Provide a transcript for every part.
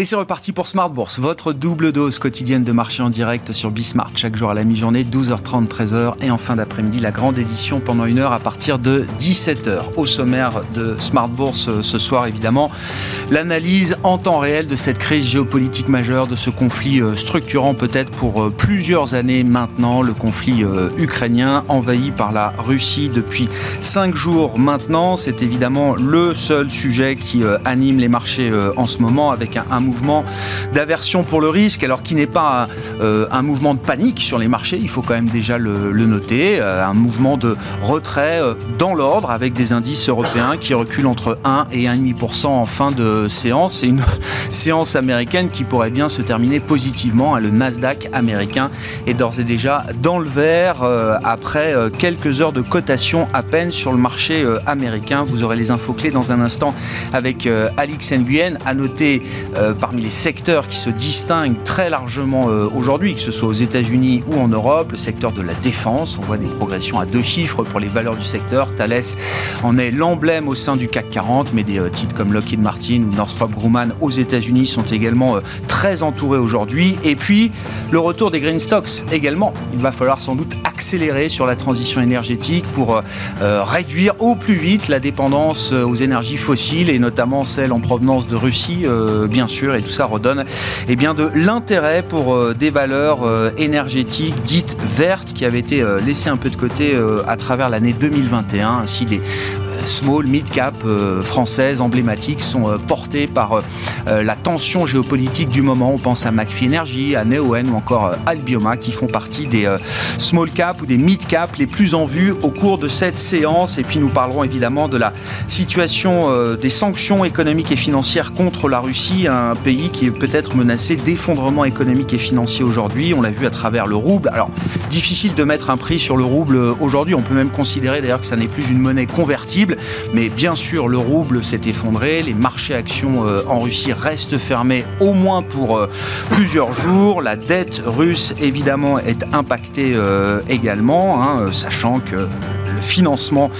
Et c'est reparti pour Smart Bourse, votre double dose quotidienne de marché en direct sur Bismart, chaque jour à la mi-journée, 12h30, 13h, et en fin d'après-midi, la grande édition pendant une heure à partir de 17h. Au sommaire de Smart Bourse euh, ce soir, évidemment, l'analyse en temps réel de cette crise géopolitique majeure, de ce conflit euh, structurant peut-être pour euh, plusieurs années maintenant, le conflit ukrainien envahi par la Russie depuis cinq jours maintenant. C'est évidemment le seul sujet qui anime les marchés en ce moment avec un, un mouvement d'aversion pour le risque, alors qui n'est pas euh, un mouvement de panique sur les marchés, il faut quand même déjà le, noter, euh, un mouvement de retrait euh, dans l'ordre avec des indices européens qui reculent entre 1 et 1,5% en fin de séance. C'est une séance américaine qui pourrait bien se terminer positivement. Hein. Le Nasdaq américain est d'ores et déjà dans le vert après quelques heures de cotation à peine sur le marché américain. Vous aurez les infos clés dans un instant avec Alix Nguyen. À noter parmi les secteurs qui se distinguent très largement euh, aujourd'hui, que ce soit aux États-Unis ou en Europe, le secteur de la défense. On voit des progressions à deux chiffres pour les valeurs du secteur. Thales en est l'emblème au sein du CAC 40, mais des euh, titres comme Lockheed Martin ou Northrop Grumman aux États-Unis sont également euh, très entourés aujourd'hui. Et puis, le retour des green stocks également. Il va falloir sans doute accélérer sur la transition énergétique pour réduire au plus vite la dépendance aux énergies fossiles et notamment celles en provenance de Russie, bien sûr. Et tout ça redonne eh bien, de l'intérêt pour euh, des valeurs euh, énergétiques dites vertes qui avaient été euh, laissées un peu de côté à travers l'année 2021, ainsi des small, mid-cap euh, françaises emblématiques sont euh, portées par euh, la tension géopolitique du moment. On pense à McPhee Energy, à Neoen ou encore Albioma qui font partie des small cap ou des mid cap les plus en vue au cours de cette séance. Et puis nous parlerons évidemment de la situation des sanctions économiques et financières contre la Russie, un pays qui est peut-être menacé d'effondrement économique et financier aujourd'hui. On l'a vu à travers le rouble. Alors difficile de mettre un prix sur le rouble aujourd'hui. On peut même considérer d'ailleurs que ça n'est plus une monnaie convertible. Mais bien sûr, le rouble s'est effondré, les marchés actions euh, en Russie restent fermés au moins pour euh, plusieurs jours. La dette russe, évidemment, est impactée euh, également, hein, sachant que le financement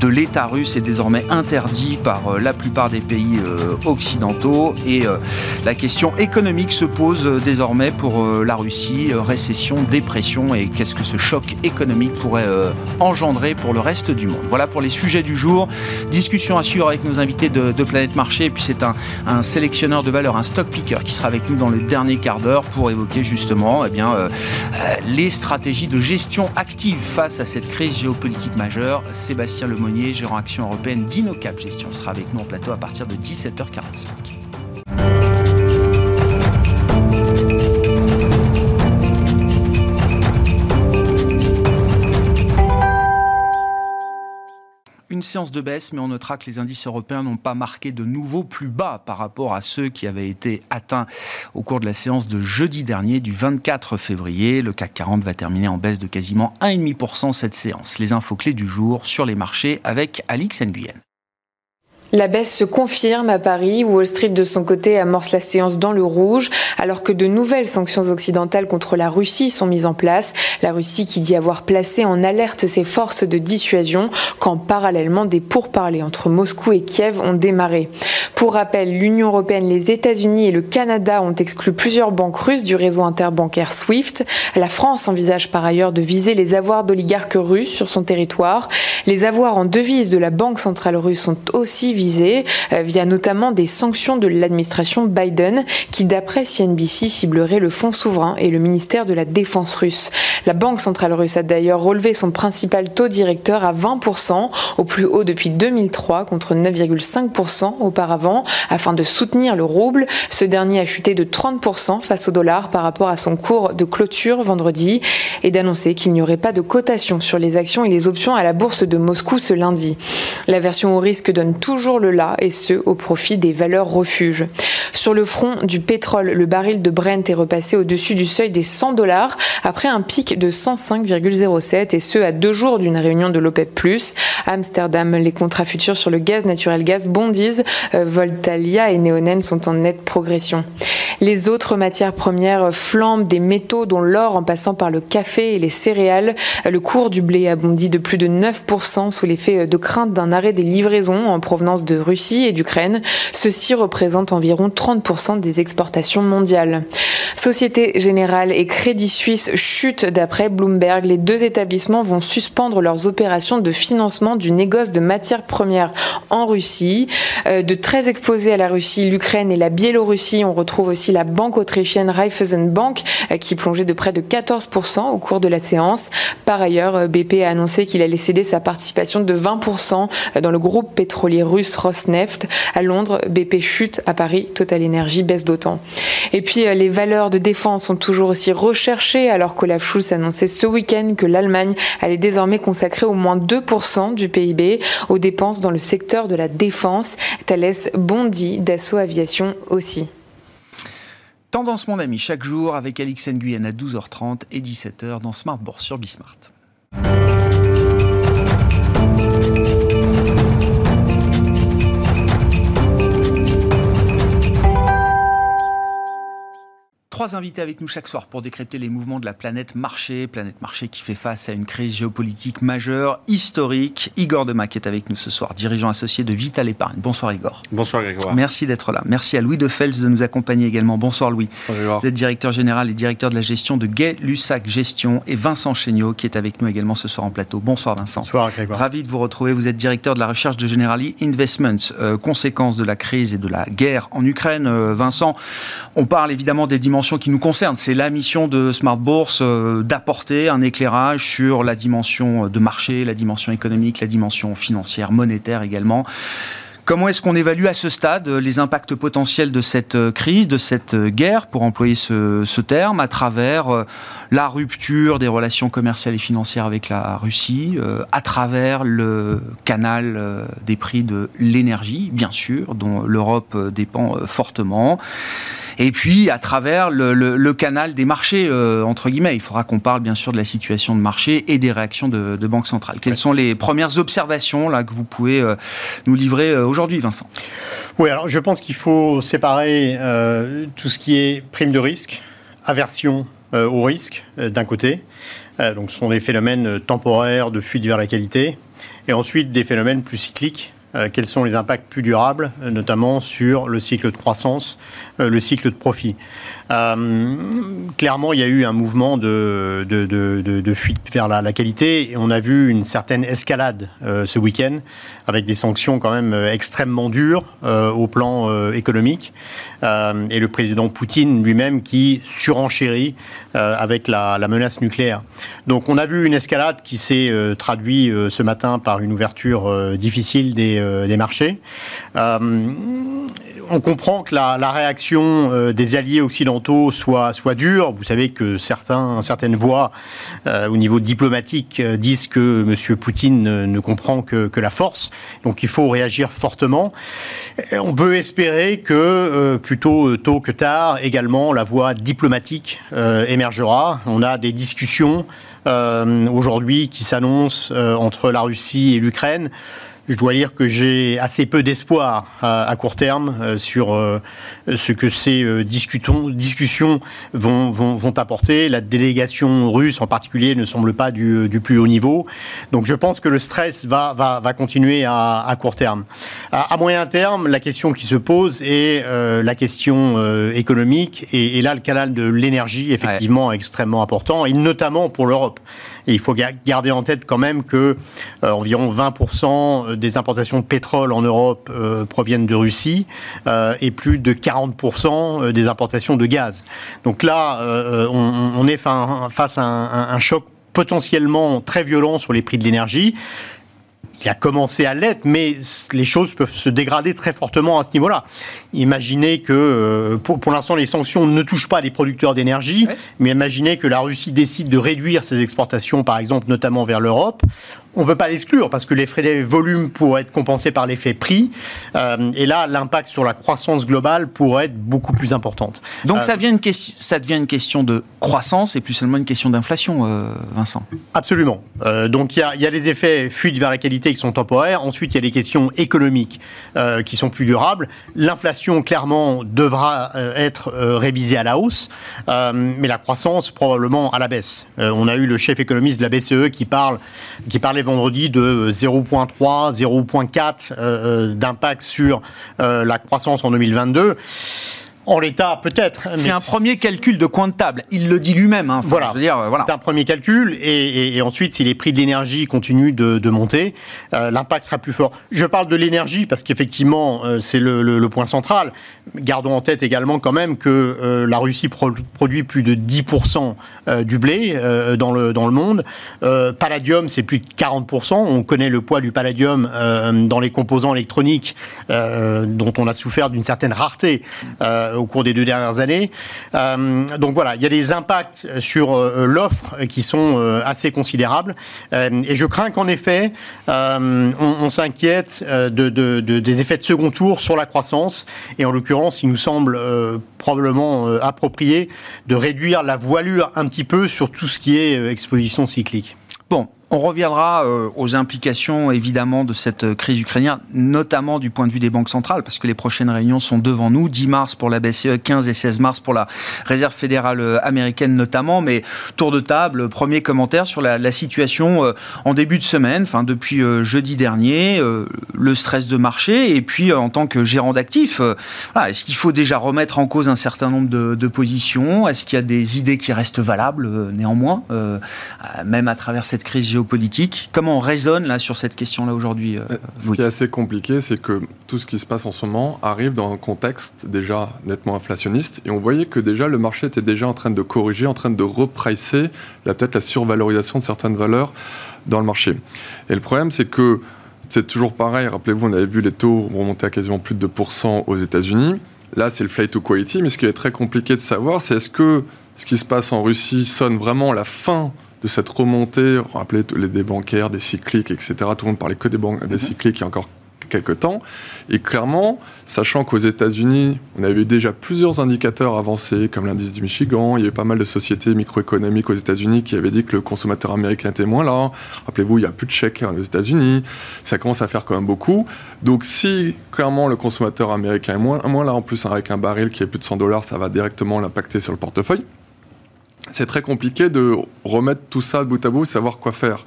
de l'État russe est désormais interdit par la plupart des pays occidentaux et la question économique se pose désormais pour la Russie, récession, dépression et qu'est-ce que ce choc économique pourrait engendrer pour le reste du monde. Voilà pour les sujets du jour. Discussion à suivre avec nos invités de, Planète Marché. Et puis c'est un, sélectionneur de valeur, un stock picker qui sera avec nous dans le dernier quart d'heure pour évoquer justement eh bien, euh, euh, les stratégies de gestion active face à cette crise géopolitique Sébastien Lemonnier, gérant action européenne d'Inocap Gestion, sera avec nous en plateau à partir de 17h45. Séance de baisse, mais on notera que les indices européens n'ont pas marqué de nouveaux plus bas par rapport à ceux qui avaient été atteints au cours de la séance de jeudi dernier, du 24 février. Le CAC 40 va terminer en baisse de quasiment 1,5% cette séance. Les infos clés du jour sur les marchés avec Alix Nguyen. La baisse se confirme à Paris. Wall Street, de son côté, amorce la séance dans le rouge, alors que de nouvelles sanctions occidentales contre la Russie sont mises en place. La Russie qui dit avoir placé en alerte ses forces de dissuasion, quand parallèlement des pourparlers entre Moscou et Kiev ont démarré. Pour rappel, l'Union européenne, les États-Unis et le Canada ont exclu plusieurs banques russes du réseau interbancaire SWIFT. La France envisage par ailleurs de viser les avoirs d'oligarques russes sur son territoire. Les avoirs en devise de la Banque centrale russe sont aussi euh, via notamment des sanctions de l'administration Biden qui, d'après CNBC, ciblerait le fonds souverain et le ministère de la Défense russe. La Banque centrale russe a d'ailleurs relevé son principal taux directeur à 20%, au plus haut depuis 2003 contre 9,5% auparavant, afin de soutenir le rouble. Ce dernier a chuté de 30% face au dollar par rapport à son cours de clôture vendredi et d'annoncer qu'il n'y aurait pas de cotation sur les actions et les options à la bourse de Moscou ce lundi. La version au risque donne toujours le là, et ce, au profit des valeurs refuges. Sur le front du pétrole, le baril de Brent est repassé au-dessus du seuil des 100 dollars après un pic de 105,07 et ce à deux jours d'une réunion de l'OPEP+. Amsterdam, les contrats futurs sur le gaz naturel gaz bondissent. Euh, Voltalia et Neonen sont en nette progression. Les autres matières premières flambent des métaux dont l'or en passant par le café et les céréales. Le cours du blé a bondi de plus de 9% sous l'effet de crainte d'un arrêt des livraisons en provenance de Russie et d'Ukraine. Ceci représente environ 30% des exportations mondiales. Société Générale et Crédit Suisse chutent d'après Bloomberg. Les deux établissements vont suspendre leurs opérations de financement du négoce de matières premières en Russie. Euh, de très exposés à la Russie, l'Ukraine et la Biélorussie, on retrouve aussi la banque autrichienne Raiffeisenbank euh, qui plongeait de près de 14% au cours de la séance. Par ailleurs, euh, BP a annoncé qu'il allait céder sa participation de 20% dans le groupe pétrolier russe Rosneft. À Londres, BP chute. À Paris, Total Energy baisse d'autant. Et puis, les valeurs de défense sont toujours aussi recherchées alors qu'Olaf Schulz annonçait ce week-end que l'Allemagne allait désormais consacrer au moins 2% du PIB aux dépenses dans le secteur de la défense. Thales bondit d'assaut aviation aussi. Tendance mon ami chaque jour avec Alix Nguyen à 12h30 et 17h dans Smart sur Bismart. Trois invités avec nous chaque soir pour décrypter les mouvements de la planète marché. Planète marché qui fait face à une crise géopolitique majeure, historique. Igor Demac est avec nous ce soir, dirigeant associé de Vital Épargne. Bonsoir Igor. Bonsoir Grégoire. Merci d'être là. Merci à Louis de Fels de nous accompagner également. Bonsoir Louis. Bonjour. Vous êtes directeur général et directeur de la gestion de Gay Lussac Gestion. Et Vincent Chéniaud qui est avec nous également ce soir en plateau. Bonsoir Vincent. Bonsoir Grégoire. Ravi de vous retrouver. Vous êtes directeur de la recherche de Generali Investments. Euh, conséquence de la crise et de la guerre en Ukraine. Euh, Vincent, on parle évidemment des dimensions qui nous concernent c'est la mission de Smart Bourse euh, d'apporter un éclairage sur la dimension de marché, la dimension économique, la dimension financière, monétaire également. Comment est-ce qu'on évalue à ce stade les impacts potentiels de cette euh, crise, de cette euh, guerre, pour employer ce, terme, à travers la rupture des relations commerciales et financières avec la Russie, à travers le canal des prix de l'énergie, bien sûr, dont l'Europe dépend fortement et puis à travers le, canal des marchés, euh, entre guillemets. Il faudra qu'on parle bien sûr de la situation de marché et des réactions de, de Banque centrale. Quelles sont les premières observations là, que vous pouvez euh, nous livrer euh, aujourd'hui, Vincent? Oui, alors je pense qu'il faut séparer tout ce qui est prime de risque, aversion au risque, d'un côté. donc ce sont des phénomènes temporaires de fuite vers la qualité, et ensuite des phénomènes plus cycliques euh, quels sont les impacts plus durables, euh, notamment sur le cycle de croissance, euh, le cycle de profit. clairement, il y a eu un mouvement de, de, fuite vers la, qualité et on a vu une certaine escalade ce week-end avec des sanctions quand même extrêmement dures au plan économique et le président Poutine lui-même qui surenchérit avec la, menace nucléaire. Donc on a vu une escalade qui s'est traduite ce matin par une ouverture difficile des euh, marchés. Euh, on comprend que la, réaction euh, des alliés occidentaux soit, dure. Vous savez que certains, certaines voix au niveau diplomatique disent que M. Poutine ne, comprend que, la force. Donc il faut réagir fortement. On peut espérer que plutôt tôt que tard, également, la voie diplomatique émergera. On a des discussions aujourd'hui qui s'annoncent entre la Russie et l'Ukraine je dois dire que j'ai assez peu d'espoir à, court terme euh, sur euh, ce que ces euh, discussions vont, vont, apporter. La délégation russe en particulier ne semble pas du, plus haut niveau. Donc je pense que le stress va, va, va continuer à, court terme. À, moyen terme, la question qui se pose est la question économique. Et, là, le canal de l'énergie, effectivement, est extrêmement important, et notamment pour l'Europe. Et il faut garder en tête quand même que environ 20% des importations de pétrole en Europe euh, proviennent de Russie euh, et plus de 40% euh, des importations de gaz. Donc là, on, est face à un choc potentiellement très violent sur les prix de l'énergie qui a commencé à l'être, mais les choses peuvent se dégrader très fortement à ce niveau-là. Imaginez que, pour, pour l'instant, les sanctions ne touchent pas les producteurs d'énergie, mais imaginez que la Russie décide de réduire ses exportations, par exemple, notamment vers l'Europe. On ne peut pas l'exclure parce que les frais volume pourraient être compensés par l'effet prix. Euh, et là, l'impact sur la croissance globale pourrait être beaucoup plus importante. Donc euh, ça, vient une ça devient une question de croissance et plus seulement une question d'inflation, Vincent Absolument. donc il y a, y a les effets fuite vers la qualité qui sont temporaires. Ensuite, il y a des questions économiques euh, qui sont plus durables. L'inflation, clairement, devra euh, être euh, révisée à la hausse, mais la croissance, probablement, à la baisse. on a eu le chef économiste de la BCE qui, parle, qui parlait parlait vendredi de 0,3, 0,4 d'impact sur la croissance en 2022. En l'état, peut-être. C'est un premier calcul de coin de table. Il le dit lui-même. Hein. voilà. C'est un premier calcul. Et, ensuite, si les prix de l'énergie continuent de, monter, euh, l'impact sera plus fort. Je parle de l'énergie parce qu'effectivement, euh, c'est le, point central. Gardons en tête également quand même que euh, la Russie produit plus de 10% du blé dans, le, dans le monde. palladium, c'est plus de 40%. On connaît le poids du palladium dans les composants électroniques dont on a souffert d'une certaine rareté au cours des deux dernières années. Euh, donc voilà, il y a des impacts sur euh, l'offre qui sont euh, assez considérables. et je crains qu'en effet, on, s'inquiète de, des effets de second tour sur la croissance. Et en l'occurrence, il nous semble probablement approprié de réduire la voilure un petit peu sur tout ce qui est exposition cyclique. On reviendra euh, aux implications évidemment de cette euh, crise ukrainienne, notamment du point de vue des banques centrales, parce que les prochaines réunions sont devant nous, 10 mars pour la BCE, 15 et 16 mars pour la Réserve fédérale euh, américaine notamment. Mais tour de table, premier commentaire sur la, situation en début de semaine, enfin depuis jeudi dernier, le stress de marché, et puis en tant que gérant d'actifs, est-ce qu'il faut déjà remettre en cause un certain nombre de, de positions? Est-ce qu'il y a des idées qui restent valables néanmoins, même à travers cette crise géopolitique politique. Comment on raisonne là sur cette question-là aujourd'hui euh, Ce qui est assez compliqué, c'est que tout ce qui se passe en ce moment arrive dans un contexte déjà nettement inflationniste. Et on voyait que déjà le marché était déjà en train de corriger, en train de repricer peut-être la survalorisation de certaines valeurs dans le marché. Et le problème, c'est que c'est toujours pareil. Rappelez-vous, on avait vu les taux remonter à quasiment plus de 2% aux États-Unis. Là, c'est le flight to quality. Mais ce qui est très compliqué de savoir, c'est est-ce que ce qui se passe en Russie sonne vraiment la fin de cette remontée, rappelez les des bancaires, des cycliques, etc. Tout le monde parlait que des, banques, des mhm. cycliques il y a encore quelques temps. Et clairement, sachant qu'aux États-Unis, on avait déjà plusieurs indicateurs avancés, comme l'indice du Michigan, il y avait pas mal de sociétés microéconomiques aux États-Unis qui avaient dit que le consommateur américain était moins là. Rappelez-vous, il n'y a plus de chèques aux États-Unis. Ça commence à faire quand même beaucoup. Donc, si clairement le consommateur américain est moins, moins là, en plus avec un baril qui est plus de 100 dollars, ça va directement l'impacter sur le portefeuille c'est très compliqué de remettre tout ça bout à bout, savoir quoi faire.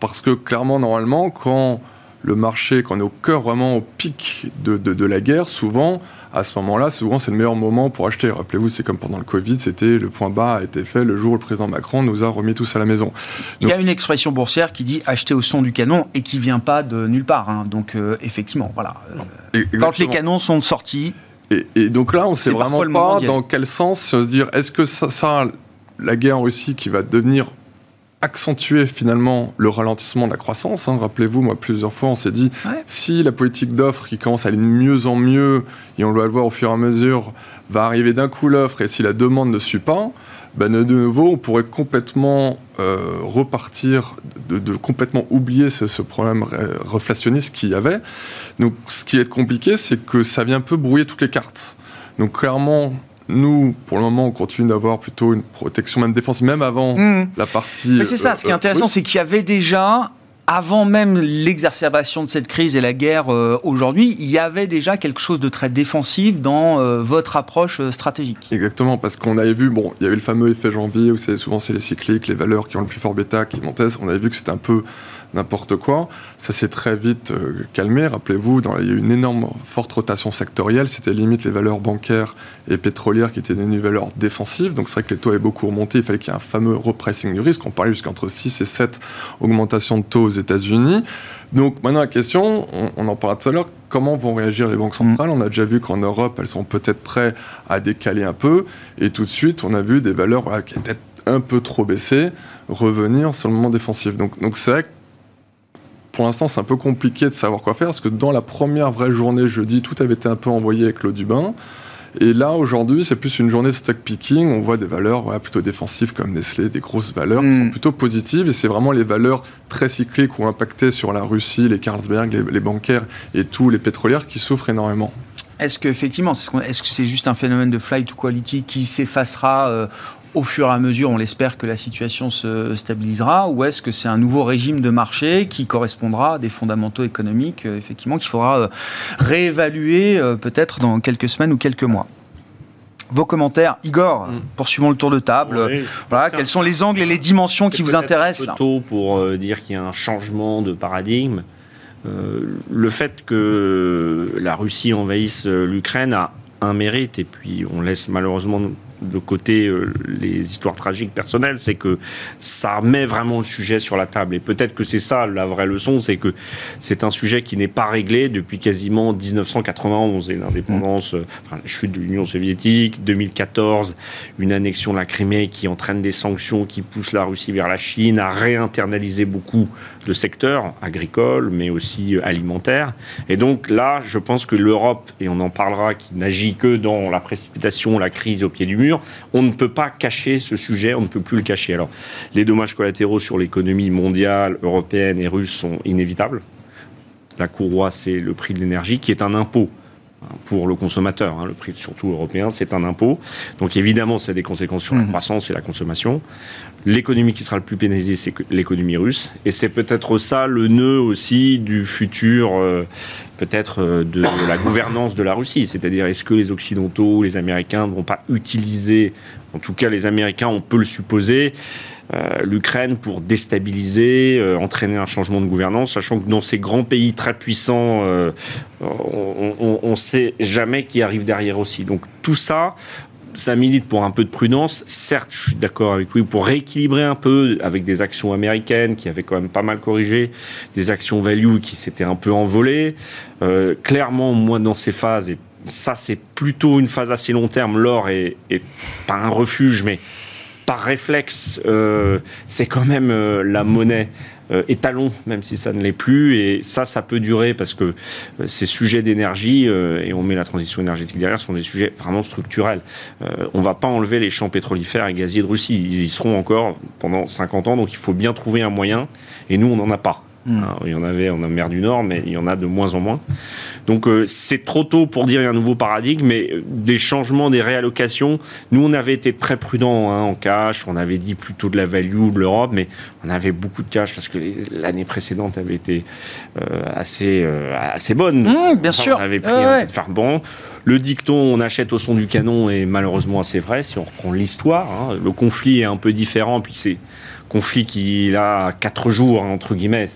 Parce que clairement, normalement, quand le marché, quand on est au cœur vraiment au pic de, de, la guerre, souvent, à ce moment-là, souvent c'est le meilleur moment pour acheter. Rappelez-vous, c'est comme pendant le Covid, c'était le point bas a été fait le jour où le président Macron nous a remis tous à la maison. Il y a une expression boursière qui dit acheter au son du canon et qui vient pas de nulle part. Hein. Donc euh, effectivement, voilà. Euh, quand les canons sont sortis. Et, et donc là, on ne sait vraiment pas dans quel sens se dire est-ce que ça, ça la guerre en Russie qui va devenir accentuer finalement le ralentissement de la croissance. Hein. Rappelez-vous, moi, plusieurs fois, on s'est dit, si la politique d'offre qui commence à aller de mieux en mieux, et on doit le voir au fur et à mesure, va arriver d'un coup l'offre, et si la demande ne suit pas, ben de nouveau, on pourrait complètement euh, repartir, de, complètement oublier ce, ce problème reflationniste qu'il y avait. Donc, ce qui est compliqué, c'est que ça vient un peu brouiller toutes les cartes. Donc, clairement, nous, pour le moment, on continue d'avoir plutôt une protection, même défensive, même avant mmh. la partie. Mais c'est ça, ce qui est euh, intéressant, c'est qu'il y avait déjà avant même l'exacerbation de cette crise et la guerre euh, aujourd'hui, il y avait déjà quelque chose de très défensif dans euh, votre approche stratégique. Exactement, parce qu'on avait vu, bon, il y avait le fameux effet janvier où souvent c'est les cycliques, les valeurs qui ont le plus fort bêta qui montaient. On avait vu que c'était un peu n'importe quoi. Ça s'est très vite euh, calmé. Rappelez-vous, il y a eu une énorme forte rotation sectorielle. C'était limite les valeurs bancaires et pétrolières qui étaient des valeurs défensives. Donc c'est vrai que les taux avaient beaucoup remonté. Il fallait qu'il y ait un fameux repricing du risque. On parlait jusqu'entre 6 et 7 augmentations de taux aux États-Unis. Donc maintenant la question, on, en parlait tout à l'heure, comment vont réagir les banques centrales? On a déjà vu qu'en Europe, elles sont peut-être prêtes à décaler un peu. Et tout de suite, on a vu des valeurs qui étaient un peu trop baissées revenir sur le moment défensif. Donc, donc c'est vrai que pour l'instant, c'est un peu compliqué de savoir quoi faire parce que dans la première vraie journée jeudi, tout avait été un peu envoyé avec l'eau du bain. Et là, aujourd'hui, c'est plus une journée de stock picking. On voit des valeurs plutôt défensives comme Nestlé, des grosses valeurs qui sont hmm. plutôt positives. Et c'est vraiment les valeurs très cycliques ou impactées sur la Russie, les Carlsberg, les, bancaires et tous les pétrolières qui souffrent énormément. Est-ce qu'effectivement, est-ce que c'est juste un phénomène de flight to quality qui s'effacera euh, au fur et à mesure, on l'espère, que la situation se stabilisera Ou est-ce que c'est un nouveau régime de marché qui correspondra à des fondamentaux économiques, euh, effectivement, qu'il faudra euh, réévaluer euh, peut-être dans quelques semaines ou quelques mois? Vos commentaires, Igor, mm. poursuivons le tour de table. voilà, quels sont les angles et les dimensions qui vous intéressent un peu tôt pour euh, dire qu'il y a un changement de paradigme. Euh, le fait que la Russie envahisse l'Ukraine a un mérite, et puis on laisse malheureusement de côté euh, les histoires tragiques personnelles, c'est que ça met vraiment le sujet sur la table. Et peut-être que c'est ça la vraie leçon, c'est que c'est un sujet qui n'est pas réglé depuis quasiment 1991 et l'indépendance, euh, enfin, la chute de l'Union soviétique, 2014, une annexion de la Crimée qui entraîne des sanctions qui poussent la Russie vers la Chine à réinternaliser beaucoup de secteurs agricoles, mais aussi euh, alimentaires. Et donc là, je pense que l'Europe, et on en parlera, qui n'agit que dans la précipitation, la crise au pied du mur, on ne peut pas cacher ce sujet, on ne peut plus le cacher. Alors, les dommages collatéraux sur l'économie mondiale, européenne et russe sont inévitables. La courroie, c'est le prix de l'énergie, qui est un impôt pour le consommateur. Hein. le prix, surtout européen, c'est un impôt. Donc évidemment, ça a des conséquences sur la mmh. croissance et la consommation. L'économie qui sera le plus pénalisée, c'est l'économie russe. Et c'est peut-être ça le nœud aussi du futur, euh, peut-être, euh, de, la gouvernance de la Russie. C'est-à-dire, est-ce que les Occidentaux, les Américains ne vont pas utiliser, en tout cas les Américains, on peut le supposer, euh, l'Ukraine pour déstabiliser, entraîner un changement de gouvernance, sachant que dans ces grands pays très puissants, on ne sait jamais qui arrive derrière aussi. Donc tout ça, ça milite pour un peu de prudence. Certes, je suis d'accord avec lui, pour rééquilibrer un peu avec des actions américaines qui avaient quand même pas mal corrigé, des actions value qui s'étaient un peu envolées. Euh, clairement, moi, dans ces phases, et ça, c'est plutôt une phase assez long terme, l'or est, pas un refuge, mais par réflexe, euh, c'est quand même euh, la monnaie étalon, même si ça ne l'est plus. Et ça, ça peut durer parce que euh, ces sujets d'énergie, euh, et on met la transition énergétique derrière, sont des sujets vraiment structurels. on ne va pas enlever les champs pétrolifères et gaziers de Russie. Ils y seront encore pendant 50 ans, donc il faut bien trouver un moyen. Et nous, on n'en a pas. Hmm. Hein, il y en avait en mer du Nord, mais il y en a de moins en moins. Donc euh, c'est trop tôt pour dire un nouveau paradigme, mais euh, des changements, des réallocations. Nous, on avait été très prudents hein, en cash. On avait dit plutôt de la value de l'Europe, mais on avait beaucoup de cash parce que l'année précédente avait été euh, assez assez bonne. Hmm, bien sûr. On avait pris un faire bon. Le dicton, on achète au son du canon, est malheureusement assez vrai si on reprend l'histoire. Hein. Le conflit est un peu différent, puis c'est conflit qui a quatre jours entre guillemets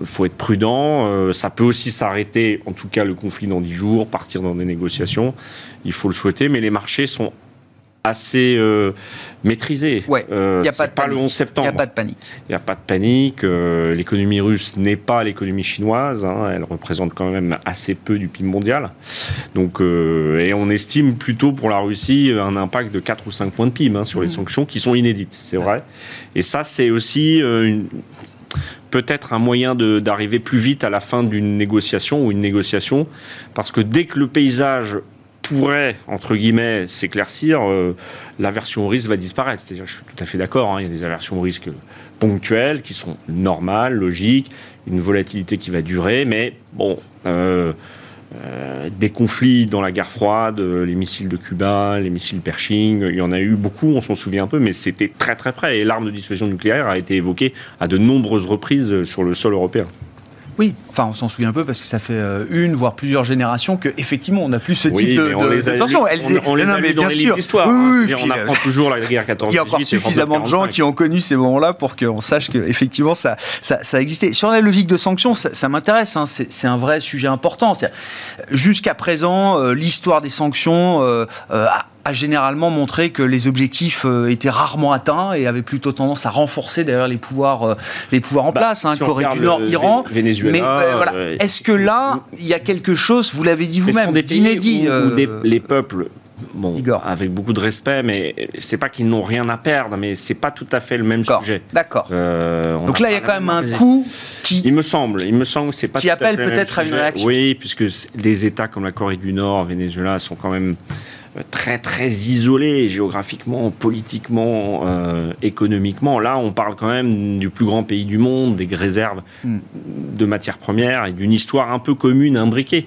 il faut être prudent. Euh, ça peut aussi s'arrêter, en tout cas le conflit dans 10 jours, partir dans des négociations. Il faut le souhaiter, mais les marchés sont assez euh, maîtrisés. Ouais, il n'y a pas, de le 11 septembre. Il n'y a pas de panique. Il n'y a pas de panique. Euh, l'économie russe n'est pas l'économie chinoise. Hein. elle représente quand même assez peu du PIB mondial. Donc, et on estime plutôt pour la Russie un impact de 4 ou 5 points de PIB hein, sur les mmh. sanctions qui sont inédites, c'est vrai. Et ça, c'est aussi une, peut-être un moyen d'arriver plus vite à la fin d'une négociation ou une négociation, parce que dès que le paysage pourrait, entre guillemets, s'éclaircir, euh, l'aversion au risque va disparaître. C'est-à-dire, je suis tout à fait d'accord, hein, il y a des aversions au risque ponctuelles qui sont normales, logiques, une volatilité qui va durer, mais bon, euh, euh, des conflits dans la guerre froide, euh, les missiles de Cuba, les missiles Pershing, il y en a eu beaucoup, on s'en souvient un peu, mais c'était très très près. Et l'arme de dissuasion nucléaire a été évoquée à de nombreuses reprises sur le sol européen. Oui, enfin on s'en souvient un peu parce que ça fait euh, une voire plusieurs générations que effectivement on n'a plus ce type de, on les attention. on, les a mais bien sûr. L'histoire, oui, hein. on apprend toujours la guerre 14 Il y a encore suffisamment de gens qui ont connu ces moments-là pour qu'on sache qu'effectivement ça, ça, ça existait. Sur la logique de sanctions, ça, m'intéresse. Hein, c'est un vrai sujet important. Jusqu'à présent, euh, l'histoire des sanctions euh, a généralement montré que les objectifs euh, étaient rarement atteints et avaient plutôt tendance à renforcer d'ailleurs les pouvoirs, euh, les pouvoirs en bah, place, hein, Corée du Nord, Iran. Venezuela. Mais euh, voilà. est-ce que là, il y a quelque chose, vous l'avez dit vous-même, d'inédit Les peuples bon, avec beaucoup de respect, mais c'est pas qu'ils n'ont rien à perdre, mais c'est pas tout à fait le même sujet. D'accord. Donc là, il y a quand même un coup qui. Il me semble, il me semble que c'est pas. Qui appelle peut-être à une réaction. Oui, puisque des États comme la Corée du Nord, Venezuela sont quand même très très isolé géographiquement, politiquement, euh, économiquement. Là, on parle quand même du plus grand pays du monde, des réserves hmm. de matières premières et d'une histoire un peu commune, imbriquée.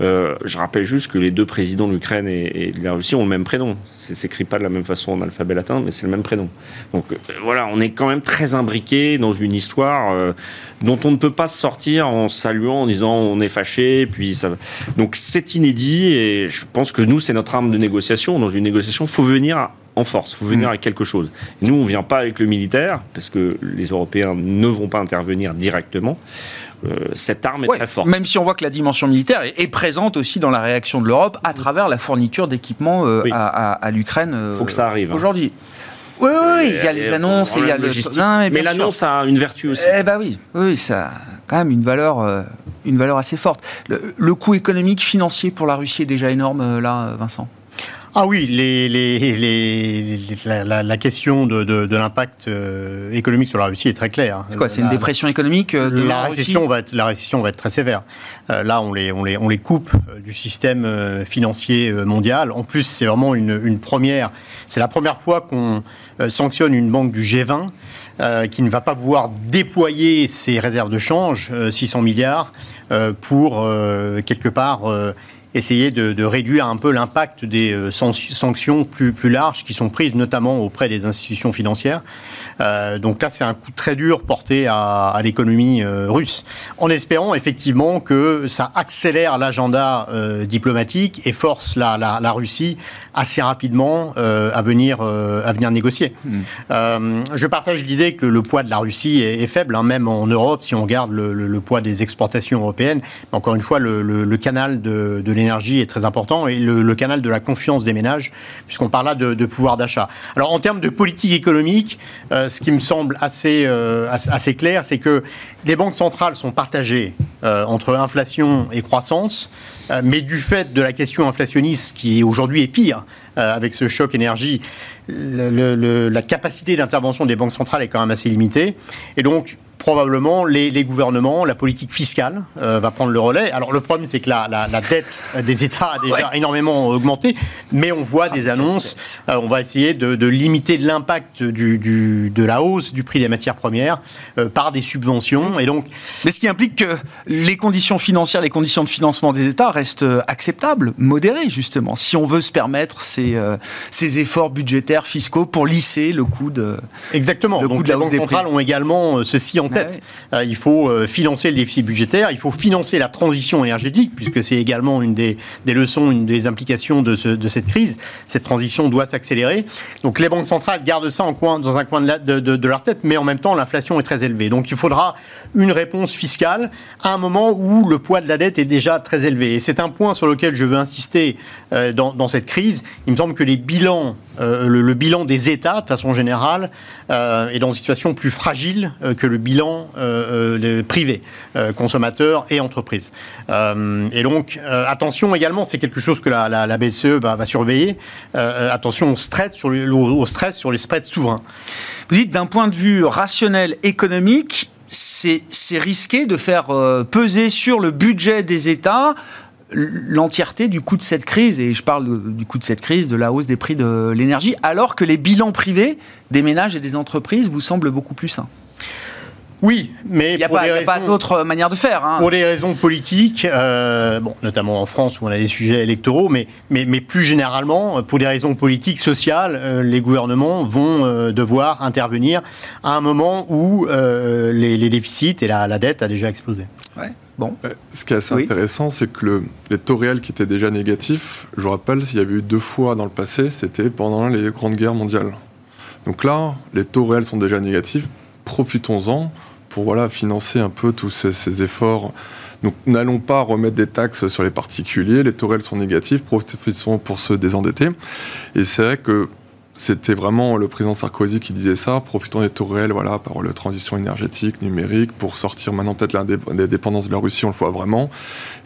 Euh, je rappelle juste que les deux présidents de l'Ukraine et, de la Russie ont le même prénom. C'est s'écrit pas de la même façon en alphabet latin, mais c'est le même prénom. Donc euh, voilà, on est quand même très imbriqué dans une histoire dont on ne peut pas sortir en saluant, en disant on est fâché, puis ça. Donc c'est inédit et je pense que nous, c'est notre arme de négociation. Dans une négociation, il faut venir en force, il faut venir mm. avec quelque chose. nous, on ne vient pas avec le militaire, parce que les Européens ne vont pas intervenir directement. Euh, cette arme est très forte. Même si on voit que la dimension militaire est, présente aussi dans la réaction de l'Europe à travers la fourniture d'équipements euh, à, l'Ukraine. Euh, faut que ça arrive. Hein. Aujourd'hui. Oui, oui, il y a les annonces, il y a le logistique. mais l'annonce a une vertu aussi. Eh ben oui, oui, ça a quand même une valeur, une valeur assez forte. le, coût économique, financier pour la Russie est déjà énorme, là, Vincent? Ah oui, les, les, la, question de, de, l'impact euh, économique sur la Russie est très claire. C'est quoi C'est une dépression économique euh, de la, récession va être, La récession va être très sévère. Euh, là, on les, on, les, on les coupe du système financier mondial. En plus, c'est vraiment une, une première. C'est la première fois qu'on sanctionne une banque du G20 qui ne va pas pouvoir déployer ses réserves de change, 600 milliards, pour quelque part essayer de, réduire un peu l'impact des euh, sanctions plus, plus larges qui sont prises notamment auprès des institutions financières. Euh, donc là, c'est un coup très dur porté à, l'économie euh, russe, en espérant effectivement que ça accélère l'agenda diplomatique et force la, la, Russie assez rapidement à, venir, à venir négocier. Hmm. je partage l'idée que le poids de la Russie est, faible, hein, même en Europe, si on regarde le, poids des exportations européennes. Mais encore une fois, le, canal de, de l'énergie est très important et le, canal de la confiance des ménages, puisqu'on parle là de, pouvoir d'achat. Alors en termes de politique économique, euh, ce qui me semble assez, euh, assez clair, c'est que les banques centrales sont partagées euh, entre inflation et croissance, mais du fait de la question inflationniste qui aujourd'hui est pire avec ce choc énergie, la capacité d'intervention des banques centrales est quand même assez limitée. Et donc, probablement les, gouvernements, la politique fiscale euh, va prendre le relais. Alors le problème, c'est que la, la, dette des États a déjà énormément augmenté, mais on voit des ah, annonces. Euh, on va essayer de, limiter l'impact du, du, de la hausse du prix des matières premières euh, par des subventions. Et donc, mais ce qui implique que les conditions financières, les conditions de financement des États restent acceptables, modérées justement, si on veut se permettre ces, ces efforts budgétaires fiscaux pour lisser le coût de exactement. Le donc les banques centrales ont également ceci en tête. Euh, il faut euh, financer le déficit budgétaire, il faut financer la transition énergétique, puisque c'est également une des, leçons, une des implications de, cette crise. Cette transition doit s'accélérer. Donc les banques centrales gardent ça en coin, dans un coin de, leur tête, mais en même temps, l'inflation est très élevée. Donc il faudra une réponse fiscale à un moment où le poids de la dette est déjà très élevé. Et c'est un point sur lequel je veux insister euh, dans, cette crise. Il me semble que les bilans, le, bilan des États, de façon générale, est dans une situation plus fragile que le bilan euh, euh euh, consommateurs et entreprises. Euh, et donc, attention également, c'est quelque chose que la, BCE va, surveiller, attention au stress sur les spreads souverains. Vous dites d'un point de vue rationnel économique, c'est risqué de faire peser sur le budget des États l'entièreté du coût de cette crise, et je parle du coût de cette crise, de la hausse des prix de l'énergie, alors que les bilans privés des ménages et des entreprises vous semblent beaucoup plus sains. Oui, mais il n'y a, pas, d'autre manière de faire. Hein. Pour des raisons politiques, euh, bon, notamment en France où on a des sujets électoraux, mais, mais, mais plus généralement, pour des raisons politiques, sociales, euh, les gouvernements vont euh, devoir intervenir à un moment où les, déficits et la, dette a déjà explosé. Ouais. Bon. Ce qui est assez intéressant, c'est que le, les taux réels qui étaient déjà négatifs, je vous rappelle, s'il y avait eu deux fois dans le passé, c'était pendant les grandes guerres mondiales. Donc là, les taux réels sont déjà négatifs, profitons-en pour voilà, financer un peu tous ces, efforts. Donc n'allons pas remettre des taxes sur les particuliers, les taux sont négatifs, profitons pour se désendetter. Et c'est vrai que c'était vraiment le président Sarkozy qui disait ça, profitons des taux réels voilà, par la transition énergétique, numérique, pour sortir maintenant peut-être la dépendance de la Russie, on le voit vraiment.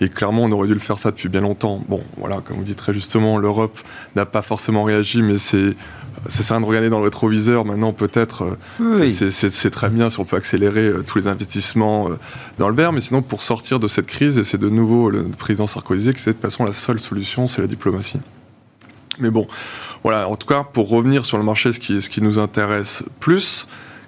Et clairement, on aurait dû le faire ça depuis bien longtemps. Bon, voilà, comme vous dites très justement, l'Europe n'a pas forcément réagi, mais c'est ça sert à rien de regarder dans le rétroviseur. Maintenant, peut-être, euh, c'est très bien si on peut accélérer euh, tous les investissements euh, dans le vert. Mais sinon, pour sortir de cette crise, et c'est de nouveau le président Sarkozy que c'est de toute façon la seule solution, c'est la diplomatie. Mais bon, voilà, en tout cas, pour revenir sur le marché, ce qui, ce qui nous intéresse plus,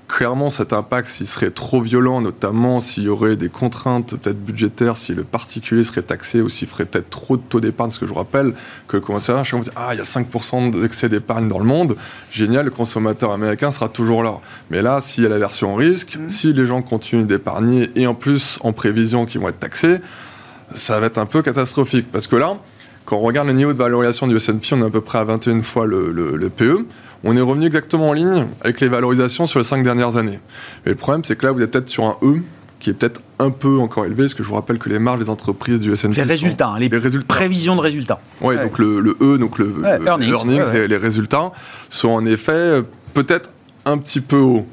clairement, cet impact, s'il serait trop violent, notamment s'il y aurait des contraintes peut-être budgétaires, si le particulier serait taxé ou s'il ferait peut-être trop de taux d'épargne, parce que je vous rappelle que comment ça, chaque fois, ah, il y a 5% d'excès d'épargne dans le monde, génial, le consommateur américain sera toujours là. Mais là, s'il y a la version risque, mmh. si les gens continuent d'épargner et en plus en prévision qu'ils vont être taxés, ça va être un peu catastrophique. Parce que là, quand on regarde le niveau de valorisation du S&P, on est à peu près à 21 fois le, le, PE. On est revenu exactement en ligne avec les valorisations sur les 5 dernières années. Mais le problème, c'est que là, vous êtes peut-être sur un E qui est peut-être un peu encore élevé, parce que je vous rappelle que les marges des entreprises du S&P les résultats, hein, les, résultats. prévisions de résultats. Oui, donc le, E, donc le, earnings, les résultats sont en effet euh, peut-être un petit peu hauts.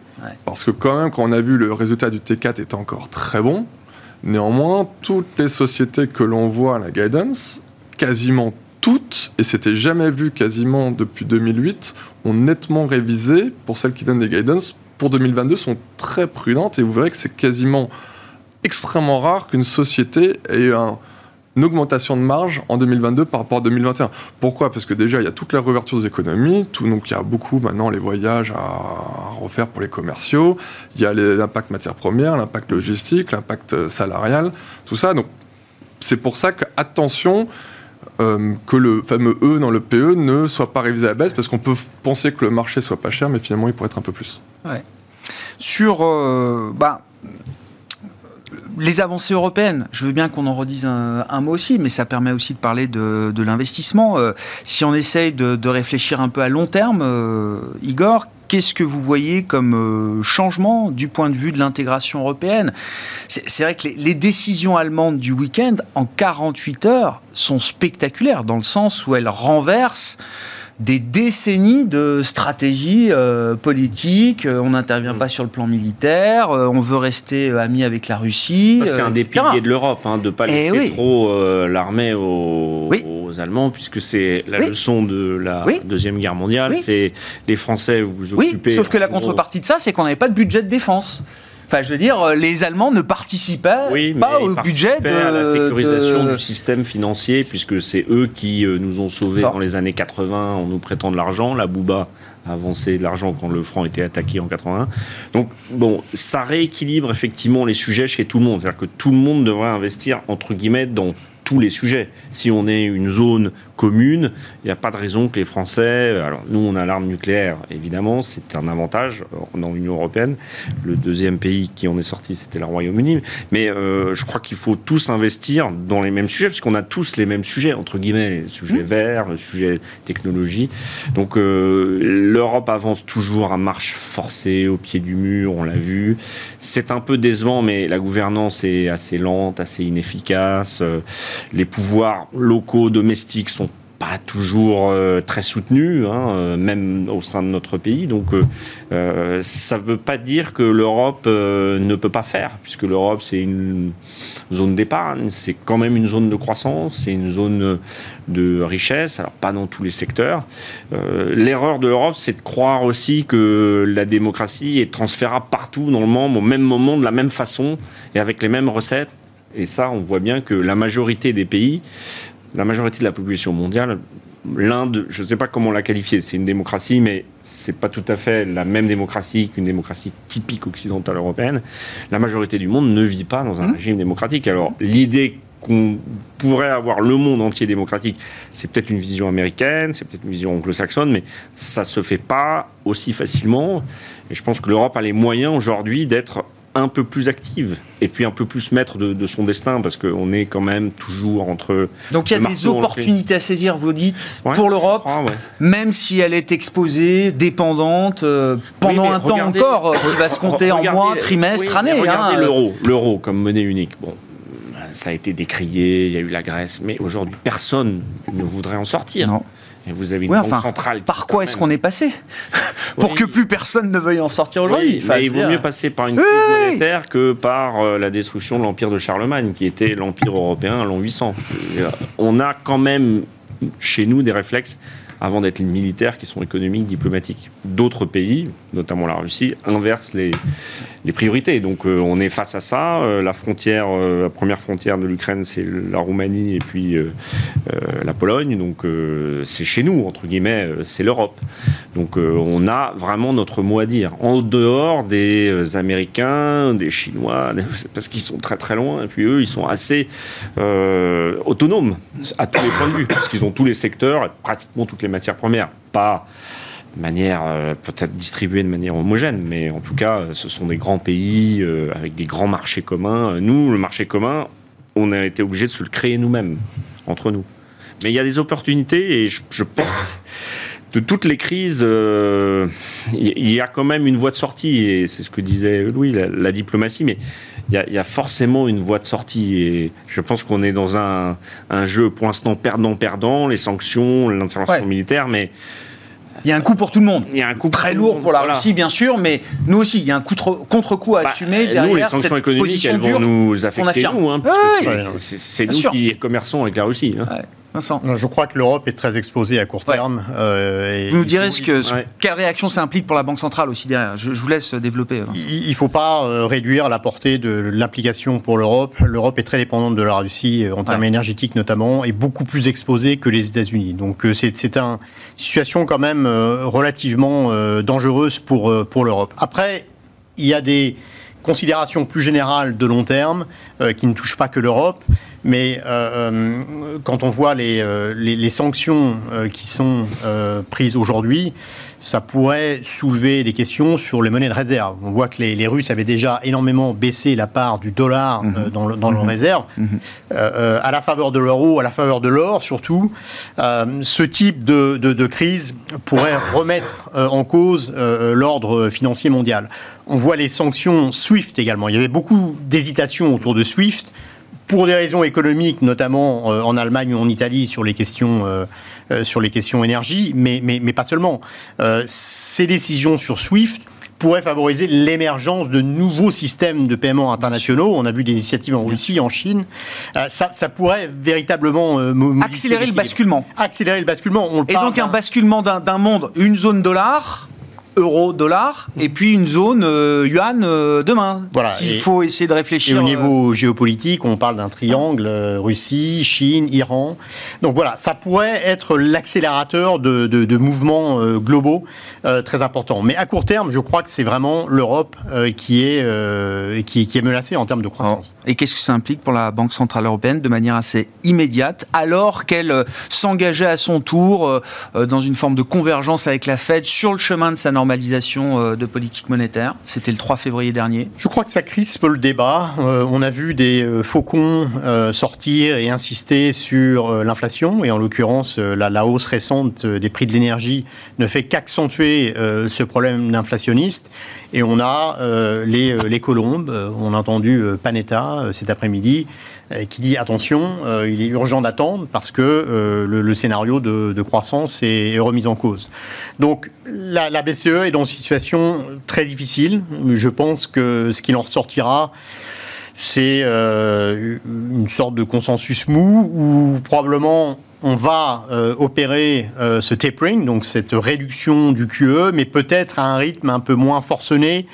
Parce que quand même, quand on a vu le résultat du T4 était encore très bon, néanmoins, toutes les sociétés que l'on voit à la guidance, quasiment toutes, et c'était jamais vu quasiment depuis 2008, ont nettement révisé, pour celles qui donnent des guidance, pour 2022 sont très prudentes, et vous verrez que c'est quasiment extrêmement rare qu'une société ait un une augmentation de marge en 2022 par rapport à 2021. Pourquoi? Parce que déjà, il y a toute la réouverture des économies, donc il y a beaucoup maintenant les voyages à refaire pour les commerciaux, il y a l'impact matière première, l'impact logistique, l'impact euh, salarial, tout ça. Donc c'est pour ça que, attention, euh, que le fameux E dans le PE ne soit pas révisé à la baisse, parce qu'on peut penser que le marché soit pas cher, mais finalement il pourrait être un peu plus. Sur. Euh, bah, les avancées européennes, je veux bien qu'on en redise un, mot aussi, mais ça permet aussi de parler de, l'investissement. Euh, si on essaye de, réfléchir un peu à long terme, euh, Igor, qu'est-ce que vous voyez comme euh, changement du point de vue de l'intégration européenne? C'est vrai que les, décisions allemandes du week-end, en 48 heures, sont spectaculaires, dans le sens où elles renversent des décennies de stratégie euh, politique. Euh, on n'intervient mm. pas sur le plan militaire. Euh, on veut rester amis avec la Russie. C'est un des piliers de l'Europe, hein, de ne pas eh laisser trop l'armée aux, Allemands, puisque c'est la leçon de la Deuxième Guerre mondiale. C'est les Français, vous vous occupez. Oui, sauf que la contrepartie de ça, c'est qu'on n'avait pas de budget de défense. Enfin, je veux dire, euh, les Allemands ne participaient pas au budget de à la sécurisation du système financier, puisque c'est eux qui euh, nous ont sauvés dans les années 80 en nous prêtant de l'argent. La Bouba a avancé de l'argent quand le franc était attaqué en 81. Donc, bon, ça rééquilibre effectivement les sujets chez tout le monde. C'est-à-dire que tout le monde devrait investir, entre guillemets, dans tous les sujets. Si on est une zone commune, il n'y a pas de raison que les Français. Alors, nous, on a l'arme nucléaire, évidemment, c'est un avantage dans l'Union européenne. Le deuxième pays qui en est sorti, c'était le Royaume-Uni. Mais euh, je crois qu'il faut tous investir dans les mêmes sujets, parce qu'on a tous les mêmes sujets, entre guillemets, le sujet mmh. vert, le sujet technologie. Donc, euh, l'Europe avance toujours à marche forcée, au pied du mur, on l'a vu. C'est un peu décevant, mais la gouvernance est assez lente, assez inefficace. Les pouvoirs locaux, domestiques sont pas toujours euh, très soutenu, hein, euh, même au sein de notre pays. Donc euh, ça ne veut pas dire que l'Europe ne peut pas faire, puisque l'Europe c'est une zone d'épargne, c'est quand même une zone de croissance, c'est une zone de richesse, alors pas dans tous les secteurs. L'erreur de l'Europe, c'est de croire aussi que la démocratie est transférable partout dans le monde au même moment, de la même façon et avec les mêmes recettes. Et ça, on voit bien que la majorité des pays la majorité de la population mondiale, l'Inde, je ne sais pas comment la qualifier, c'est une démocratie, mais c'est pas tout à fait la même démocratie qu'une démocratie typique occidentale européenne. La majorité du monde ne vit pas dans un mmh. régime démocratique. Alors l'idée qu'on pourrait avoir le monde entier démocratique, c'est peut-être une vision américaine, c'est peut-être une vision anglo-saxonne, mais ça se fait pas aussi facilement. Et je pense que l'Europe a les moyens aujourd'hui d'être un peu plus active et puis un peu plus maître de, son destin parce qu'on est quand même toujours entre. Donc il y a des opportunités à saisir, vous dites, pour l'Europe, même si elle est exposée, dépendante, euh, pendant un temps encore, euh, qui va se compter en mois, trimestre, année. Regardez hein. l'euro, l'euro comme monnaie unique. Bon, ça a été décrié, il y a eu la Grèce, mais aujourd'hui personne ne voudrait en sortir. Non. Et vous avez une banque centrale. Par quoi est-ce qu'on est passé Pour que plus personne ne veuille en sortir aujourd'hui. il vaut mieux passer par une crise monétaire que par euh, la destruction de l'empire de Charlemagne, qui était l'empire européen à l'an 800. On a quand même chez nous des réflexes avant d'être militaires qui sont économiques, diplomatiques. D'autres pays, notamment la Russie, inversent les, priorités. Donc euh, on est face à ça. Euh, la euh, la première frontière de l'Ukraine, c'est la Roumanie et puis la Pologne. Donc c'est chez nous, entre guillemets, c'est l'Europe. Donc on a vraiment notre mot à dire. En dehors des Américains, des Chinois, parce qu'ils sont très très loin. Et puis eux, ils sont assez autonomes à tous les points de vue, parce qu'ils ont tous les secteurs, pratiquement toutes les matières premières. Pas manière euh, peut-être distribuée de manière homogène, mais en tout cas, ce sont des grands pays euh, avec des grands marchés communs. Nous, le marché commun, on a été obligé de se le créer nous-mêmes, entre nous. Mais il y a des opportunités et je, pense de toutes les crises, euh, il y a quand même une voie de sortie, et c'est ce que disait Louis, la, diplomatie, mais il y, a, forcément une voie de sortie, et je pense qu'on est dans un, jeu pour l'instant perdant-perdant, les sanctions, l'intervention militaire, mais il y a un coût pour tout le monde. Il y a un coût très lourd pour la Russie, bien sûr, mais nous aussi, il y a un contre-coup à bah, assumer derrière nous, les sanctions économiques, elles vont nous affecter nous, hein, c'est nous qui commerçons avec la Russie. Hein. Je crois que l'Europe est très exposée à court terme. Euh, vous nous direz ce que, quelle réaction ça implique pour la Banque centrale aussi derrière. Je, vous laisse développer. Il ne faut pas euh, réduire la portée de l'implication pour l'Europe. L'Europe est très dépendante de la Russie euh, en termes énergétiques notamment et beaucoup plus exposée que les États-Unis. Donc c'est une situation quand même relativement dangereuse pour, pour l'Europe. Après, il y a des considérations plus générales de long terme qui ne touchent pas que l'Europe. Mais euh, euh, quand on voit les, euh, les, sanctions qui sont prises aujourd'hui, ça pourrait soulever des questions sur les monnaies de réserve. On voit que les, Russes avaient déjà énormément baissé la part du dollar mhm. dans, dans leurs mhm. réserves, mhm. à la faveur de l'euro, à la faveur de l'or surtout. ce type de, de, de, crise pourrait remettre en cause l'ordre financier mondial. On voit les sanctions SWIFT également. Il y avait beaucoup d'hésitations autour de SWIFT pour des raisons économiques, notamment euh, en Allemagne ou en Italie, sur les questions, euh, euh, sur les questions énergie, mais, mais, mais pas seulement. ces décisions sur SWIFT pourraient favoriser l'émergence de nouveaux systèmes de paiement internationaux. On a vu des initiatives en Russie, en Chine. ça, ça, pourrait véritablement accélérer le basculement. Accélérer le basculement. On Et donc un basculement d'un monde, une zone dollar euro, dollar, et puis une zone euh, yuan euh, demain. Voilà. Il faut essayer de réfléchir. Et au niveau euh, géopolitique, on parle d'un triangle Russie, Chine, Iran. Donc voilà, ça pourrait être l'accélérateur de, de, mouvements globaux très importants. Mais à court terme, je crois que c'est vraiment l'Europe qui, est, qui, qui, est menacée en termes de croissance. Et qu'est-ce que ça implique pour la Banque Centrale Européenne de manière assez immédiate, alors qu'elle s'engageait à son tour dans une forme de convergence avec la Fed sur le chemin de sa normalisation normalisation euh, de politique monétaire. C'était le 3 février dernier. Je crois que ça crispe le débat. Euh, on a vu des euh, faucons sortir et insister sur l'inflation. Et en l'occurrence, la, hausse récente des prix de l'énergie ne fait qu'accentuer ce problème d'inflationniste. Et on a les, colombes. On a entendu Panetta cet après-midi qui dit attention, il est urgent d'attendre parce que le, scénario de, croissance est, remis en cause. Donc la, BCE est dans une situation très difficile. Je pense que ce qu'il en ressortira, c'est euh, une sorte de consensus mou où probablement on va euh, opérer euh, ce tapering, donc cette réduction du QE, mais peut-être à un rythme un peu moins forcené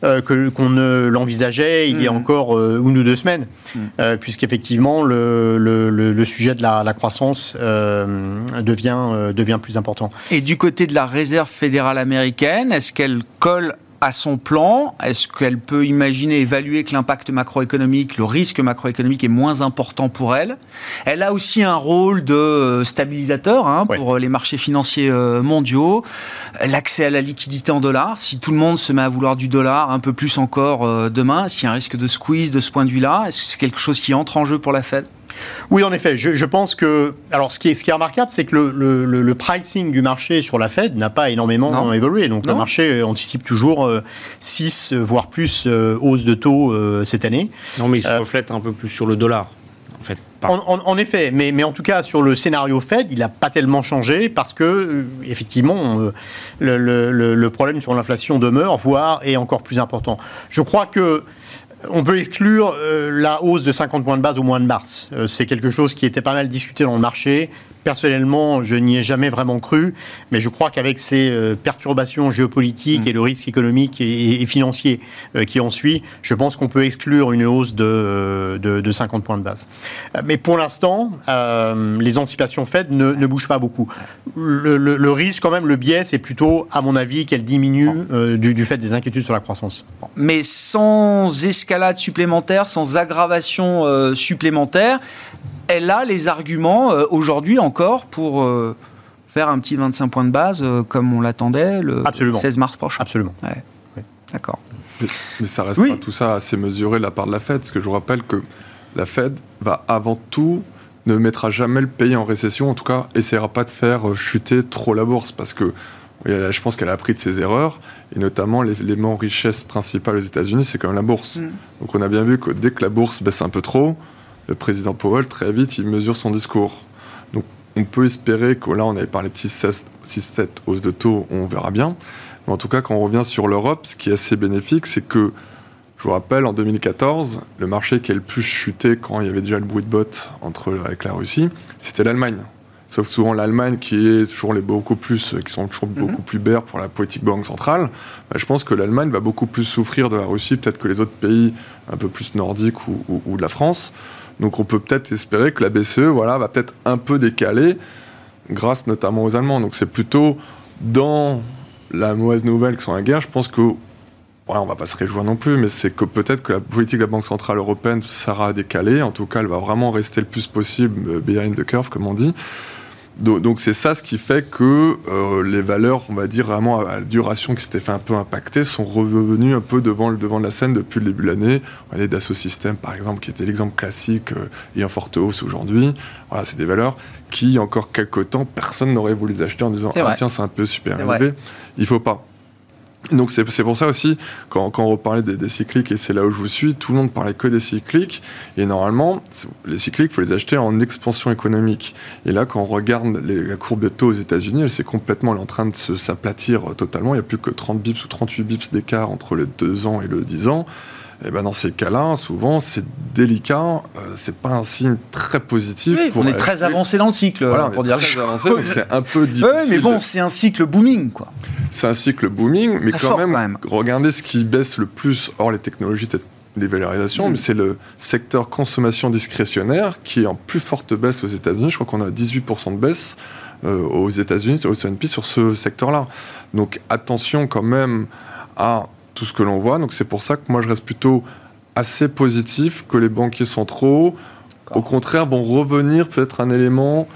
que qu'on ne l'envisageait il y a mmh. encore une ou deux semaines, mmh. puisqu'effectivement le, le, sujet de la, la croissance devient, devient plus important. Et du côté de la réserve fédérale américaine, est-ce qu'elle colle à son plan. Est-ce qu'elle peut imaginer, évaluer que l'impact macroéconomique, le risque macroéconomique est moins important pour elle? Elle a aussi un rôle de euh, stabilisateur hein, pour euh, les marchés financiers euh, mondiaux, l'accès à la liquidité en dollars. Si tout le monde se met à vouloir du dollar un peu plus encore demain, est-ce qu'il y a un risque de squeeze de ce point de vue-là? Est-ce que c'est quelque chose qui entre en jeu pour la Fed? Oui, en effet. Je, pense que. Alors, ce qui est, ce qui est remarquable, c'est que le, pricing du marché sur la Fed n'a pas énormément évolué. Donc, le marché anticipe toujours 6, euh, voire plus, euh, hausse de taux euh, cette année. Non, mais il se reflète un peu plus sur le dollar. En, fait, en, effet, mais, mais, en tout cas sur le scénario Fed, il n'a pas tellement changé parce que effectivement le, le, problème sur l'inflation demeure, voire est encore plus important. Je crois que on peut exclure euh, la hausse de 50 points de base au mois de mars. Euh, c'est quelque chose qui était pas mal discuté dans le marché. Personnellement, je n'y ai jamais vraiment cru, mais je crois qu'avec ces euh, perturbations géopolitiques mm. et le risque économique et, financier euh, qui en suit, je pense qu'on peut exclure une hausse de, euh, de, 50 points de base. Mais pour l'instant, les anticipations faites ne, bougent pas beaucoup. Le, risque, quand même, le biais, c'est plutôt, à mon avis, qu'elle diminue du, du, fait des inquiétudes sur la croissance. Mais sans escalade supplémentaire, sans aggravation supplémentaire, elle a les arguments euh, aujourd'hui encore pour euh, faire un petit 25 points de base euh, comme on l'attendait le 16 mars prochain. Absolument. D'accord. Mais, ça reste tout ça assez mesuré de la part de la Fed, parce que je vous rappelle que la Fed va avant tout ne mettra jamais le pays en récession, en tout cas, essaiera pas de faire chuter trop la bourse, parce que je pense qu'elle a appris de ses erreurs, et notamment l'élément richesse principale aux États-Unis, c'est quand même la bourse. Mm. Donc on a bien vu que dès que la bourse baisse un peu trop, le président Powell, très vite, il mesure son discours. Donc on peut espérer que là, on avait parlé de 6-7 hausse de taux, on verra bien. Mais en tout cas, quand on revient sur l'Europe, ce qui est assez bénéfique, c'est que, je vous rappelle, en 2014, le marché qui a le plus chuté quand il y avait déjà le bruit de botte entre, avec la Russie, c'était l'Allemagne. Sauf souvent l'Allemagne qui est toujours les beaucoup plus, qui sont toujours mhm. beaucoup plus bères pour la politique banque centrale. Bah, je pense que l'Allemagne va beaucoup plus souffrir de la Russie, peut-être que les autres pays un peu plus nordiques ou, ou de la France. Donc on peut peut-être espérer que la BCE voilà, va peut-être un peu décaler, grâce notamment aux Allemands. Donc c'est plutôt dans la mauvaise nouvelle qui sont la guerre, je pense que on va pas se réjouir non plus, mais c'est que peut-être que la politique de la Banque Centrale Européenne sera décalée. En tout cas, elle va vraiment rester le plus possible euh, behind the curve, comme on dit. Donc c'est ça ce qui fait que euh, les valeurs, on va dire vraiment à, la duration qui s'était fait un peu impacter, sont revenues un peu devant le devant de la scène depuis le début de l'année. On a Dassault Systèmes par exemple, qui était l'exemple classique euh, et en forte hausse aujourd'hui. Voilà, c'est des valeurs qui, encore quelques temps, personne n'aurait voulu les acheter en disant ah tiens c'est un peu super élevé. Il faut pas. Donc c'est pour ça aussi, quand, quand on reparlait des, cycliques, et c'est là où je vous suis, tout le monde parlait que des cycliques, et normalement, les cycliques, il faut les acheter en expansion économique. Et là, quand on regarde la courbe de taux aux États-Unis, elle complètement elle est en train de s'aplatir totalement, il n'y a plus que 30 bips ou 38 bips d'écart entre le 2 ans et le 10 ans. Et ben dans ces cas-là, souvent, c'est délicat. Euh, c'est pas un signe très positif. on est très avancé dans le cycle, voilà, pour dire. Très avancé, c'est un peu difficile. Oui, mais bon, c'est un cycle booming, quoi. C'est un cycle booming, mais quand, même, regardez ce qui baisse le plus hors les technologies des valorisations, mm. mais c'est le secteur consommation discrétionnaire qui est en plus forte baisse aux États-Unis. Je crois qu'on a 18% de baisse euh, aux États-Unis, au S&P sur ce secteur-là. Donc attention quand même à tout ce que l'on voit. Donc c'est pour ça que moi je reste plutôt assez positif que les banquiers centraux, au contraire, vont revenir peut-être un élément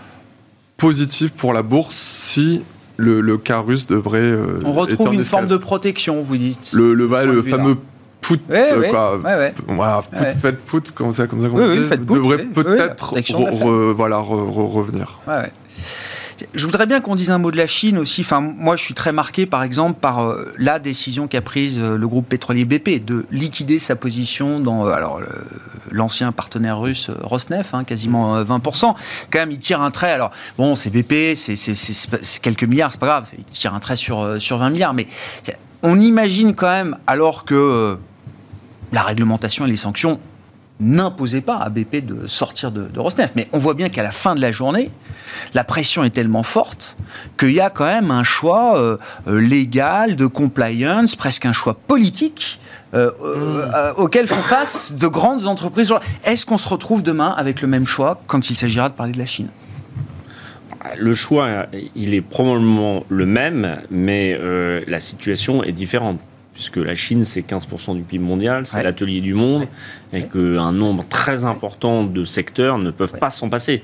positif pour la bourse si le, le cas russe devrait. Euh, On retrouve une forme de protection, vous dites. Le, le, le fameux put, ouais, quoi. Ouais, voilà, put, put, comme ça, comme ça, comme ça devrait peut-être voilà, revenir. Je voudrais bien qu'on dise un mot de la Chine aussi. Enfin, moi, je suis très marqué, par exemple, par euh, la décision qu'a prise euh, le groupe pétrolier BP de liquider sa position dans euh, alors l'ancien partenaire russe Rosneft, hein, quasiment 20%. Quand même, il tire un trait. Alors, bon, c'est BP, c'est quelques milliards, c'est pas grave. Il tire un trait sur, sur 20 milliards. Mais on imagine quand même, alors que la réglementation et les sanctions n'imposait pas à BP de sortir de, de Rosneft. Mais on voit bien qu'à la fin de la journée, la pression est tellement forte qu'il y a quand même un choix euh, euh, légal, de compliance, presque un choix politique euh, hmm. auquel font face de grandes entreprises. Est-ce qu'on se retrouve demain avec le même choix quand il s'agira de parler de la Chine? Le choix, il est probablement le même, mais la situation est différente puisque la Chine, c'est 15% du PIB mondial, c'est l'atelier du monde, et qu'un nombre très important de secteurs ne peuvent pas s'en passer.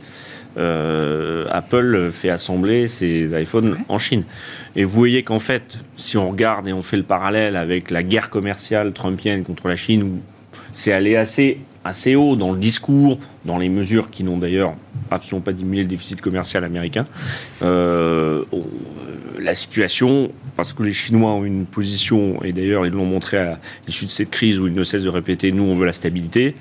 Euh, Apple fait assembler ses iPhones en Chine. Et vous voyez qu'en fait, si on regarde et on fait le parallèle avec la guerre commerciale trumpienne contre la Chine, c'est allé assez, assez haut dans le discours, dans les mesures qui n'ont d'ailleurs absolument pas diminué le déficit commercial américain, euh, la situation, parce que les Chinois ont une position, et d'ailleurs ils l'ont montré à l'issue de cette crise où ils ne cessent de répéter, nous on veut la stabilité,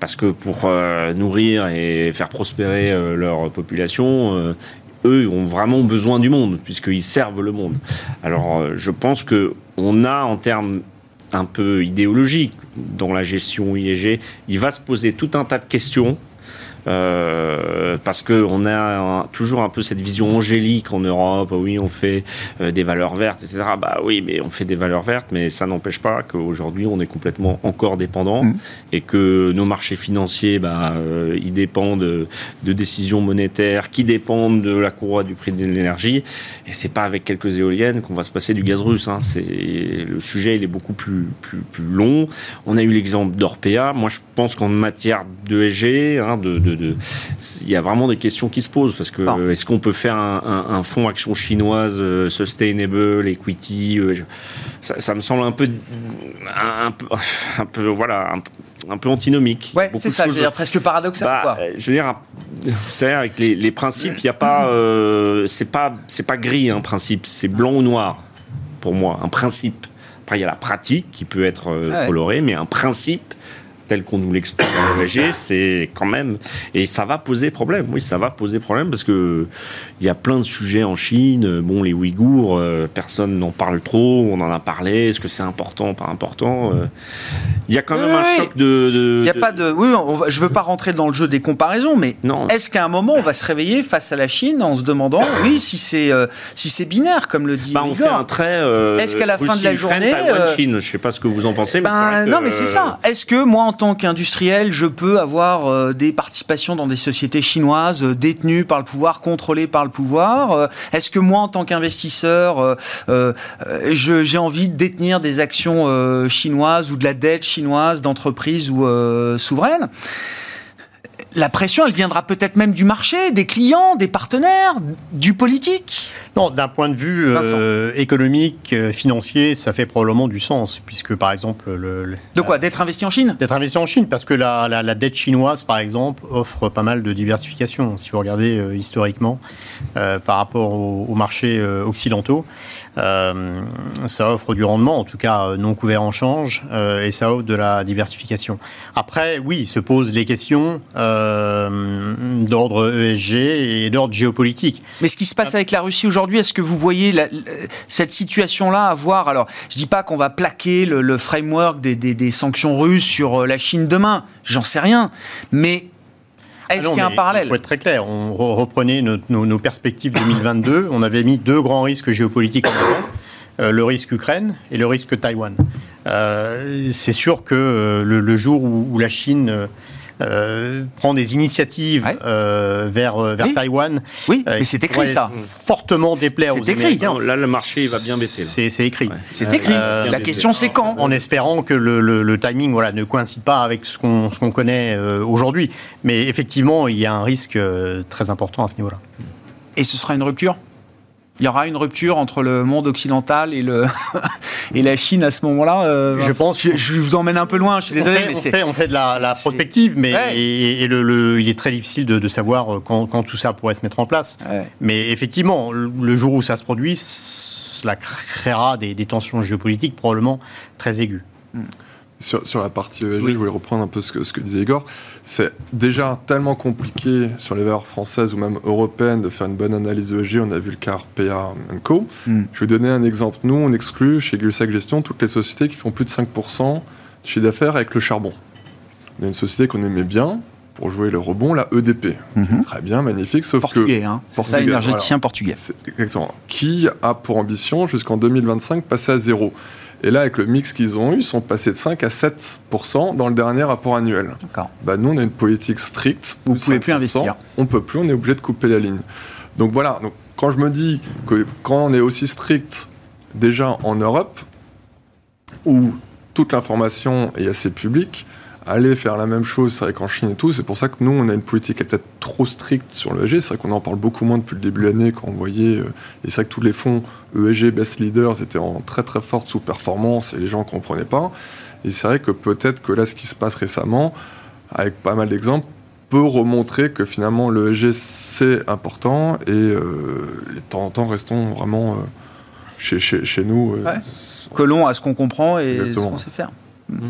parce que pour euh, nourrir et faire prospérer euh, leur population, euh, eux ont vraiment besoin du monde, puisqu'ils servent le monde. Alors je pense qu'on a en termes un peu idéologiques dans la gestion IEG, il va se poser tout un tas de questions euh, parce qu'on a toujours un peu cette vision angélique en Europe. Oui, on fait euh, des valeurs vertes, etc. Bah oui, mais on fait des valeurs vertes, mais ça n'empêche pas qu'aujourd'hui on est complètement encore dépendant mmh. et que nos marchés financiers, bah, euh, ils dépendent de, décisions monétaires qui dépendent de la courroie du prix de l'énergie. Et c'est pas avec quelques éoliennes qu'on va se passer du gaz russe. Hein. C'est le sujet, il est beaucoup plus plus, plus long. On a eu l'exemple d'Orpea. Moi, je pense qu'en matière d'ESG, hein, de de, il y a vraiment des questions qui se posent parce que est-ce qu'on peut faire un, fonds action chinoise euh, sustainable, equity ça, me semble un peu, un, peu, un peu, voilà, un, peu antinomique. Ouais, c'est ça, je veux dire, presque paradoxal. Bah, quoi. Je veux dire, vous savez, avec les, principes, il n'y a pas, c'est pas, c'est pas gris un principe, c'est blanc ou noir pour moi, un principe. Après, il y a la pratique qui peut être colorée, mais un principe, tel qu'on nous l'explique dans c'est quand même. Et ça va poser problème. Oui, ça va poser problème parce que il y a plein de sujets en Chine. Bon, les Ouïghours, euh, personne n'en parle trop. On en a parlé. Est-ce que c'est important, pas important euh, Il y a quand même un choc de. Il n'y a pas de. Oui, je veux pas rentrer dans le jeu des comparaisons, mais est-ce qu'à un moment on va se réveiller face à la Chine en se demandant, oui, si c'est euh, si c'est binaire comme le dit. Bah, on fait un trait. est-ce qu'à la fin de la journée, Chine, je sais pas ce que vous en pensez, mais ben, non, mais c'est ça. Est-ce que moi en tant qu'industriel, je peux avoir euh, des participations dans des sociétés chinoises euh, détenues par le pouvoir, contrôlées par le pouvoir. Euh, Est-ce que moi, en tant qu'investisseur, j'ai envie de détenir des actions chinoises ou de la dette chinoise d'entreprises ou souveraines? La pression, elle viendra peut-être même du marché, des clients, des partenaires, du politique. Non, d'un point de vue euh, économique, euh, financier, ça fait probablement du sens, puisque par exemple... Le, de quoi D'être investi en Chine? D'être investi en Chine, parce que la, la, dette chinoise, par exemple, offre pas mal de diversification, si vous regardez euh, historiquement, par rapport aux marchés occidentaux. Euh, ça offre du rendement, en tout cas euh, non couvert en change, euh, et ça offre de la diversification. Après, oui, se posent les questions d'ordre ESG et d'ordre géopolitique. Mais ce qui se passe avec la Russie aujourd'hui, est-ce que vous voyez cette situation-là avoir Alors, je dis pas qu'on va plaquer le, framework des, des sanctions russes sur la Chine demain, j'en sais rien, mais est-ce ah qu'il y a un parallèle Pour être très clair, on reprenait nos, perspectives 2022. on avait mis deux grands risques géopolitiques en avant. Euh, le risque Ukraine et le risque Taïwan. Euh, c'est sûr que euh, le, jour où, la Chine euh, prend des initiatives euh, vers, euh, vers Taïwan. Oui, mais c'est écrit ça. Fortement déplaire aux écrit. là, le marché va bien baisser. C'est écrit. C'est écrit. la question, c'est quand En espérant que le, le, timing voilà, ne coïncide pas avec ce qu'on qu'on connaît aujourd'hui. Mais effectivement, il y a un risque très important à ce niveau-là. Et ce sera une rupture? Il y aura une rupture entre le monde occidental et, le et la Chine à ce moment-là. Euh, je pense. Je, vous emmène un peu loin. Je suis désolé. On fait, on fait, de la, la prospective, mais et, le, il est très difficile de, savoir euh, quand, quand, tout ça pourrait se mettre en place. Mais effectivement, le jour où ça se produit, cela créera des, des tensions géopolitiques probablement très aiguës. Hmm. Sur, sur, la partie ESG, je voulais reprendre un peu ce que, ce que disait Igor. C'est déjà tellement compliqué sur les valeurs françaises ou même européennes de faire une bonne analyse ESG. On a vu le cas PA Co. Hmm. Je vais donner un exemple. Nous, on exclut chez Gulsac Gestion toutes les sociétés qui font plus de 5% de chiffre d'affaires avec le charbon. On a une société qu'on aimait bien pour jouer le rebond, la EDP. Mhm. Très bien, magnifique, sauf portugais, que... Hein. Portugais, ça, énergéticien portugais. Exactement. Qui a pour ambition, jusqu'en 2025, passer à zéro? Et là, avec le mix qu'ils ont eu, ils sont passés de 5 à 7% dans le dernier rapport annuel. Bah, nous, on a une politique stricte. Vous ne pouvez plus investir. On ne peut plus, on est obligé de couper la ligne. Donc voilà, donc, quand je me dis que quand on est aussi strict déjà en Europe, où toute l'information est assez publique, aller faire la même chose, c'est vrai qu'en Chine et tout, c'est pour ça que nous, on a une politique qui est peut-être trop stricte sur l'ESG. C'est vrai qu'on en parle beaucoup moins depuis le début de l'année quand on voyait. Euh, et c'est vrai que tous les fonds ESG Best Leaders étaient en très très forte sous-performance et les gens ne comprenaient pas. Et c'est vrai que peut-être que là, ce qui se passe récemment, avec pas mal d'exemples, peut remontrer que finalement l'ESG c'est important et, euh, de temps en temps restons vraiment euh, chez, chez, chez, nous. Euh, ouais. à ce qu'on comprend et ce qu'on sait faire. Mmh.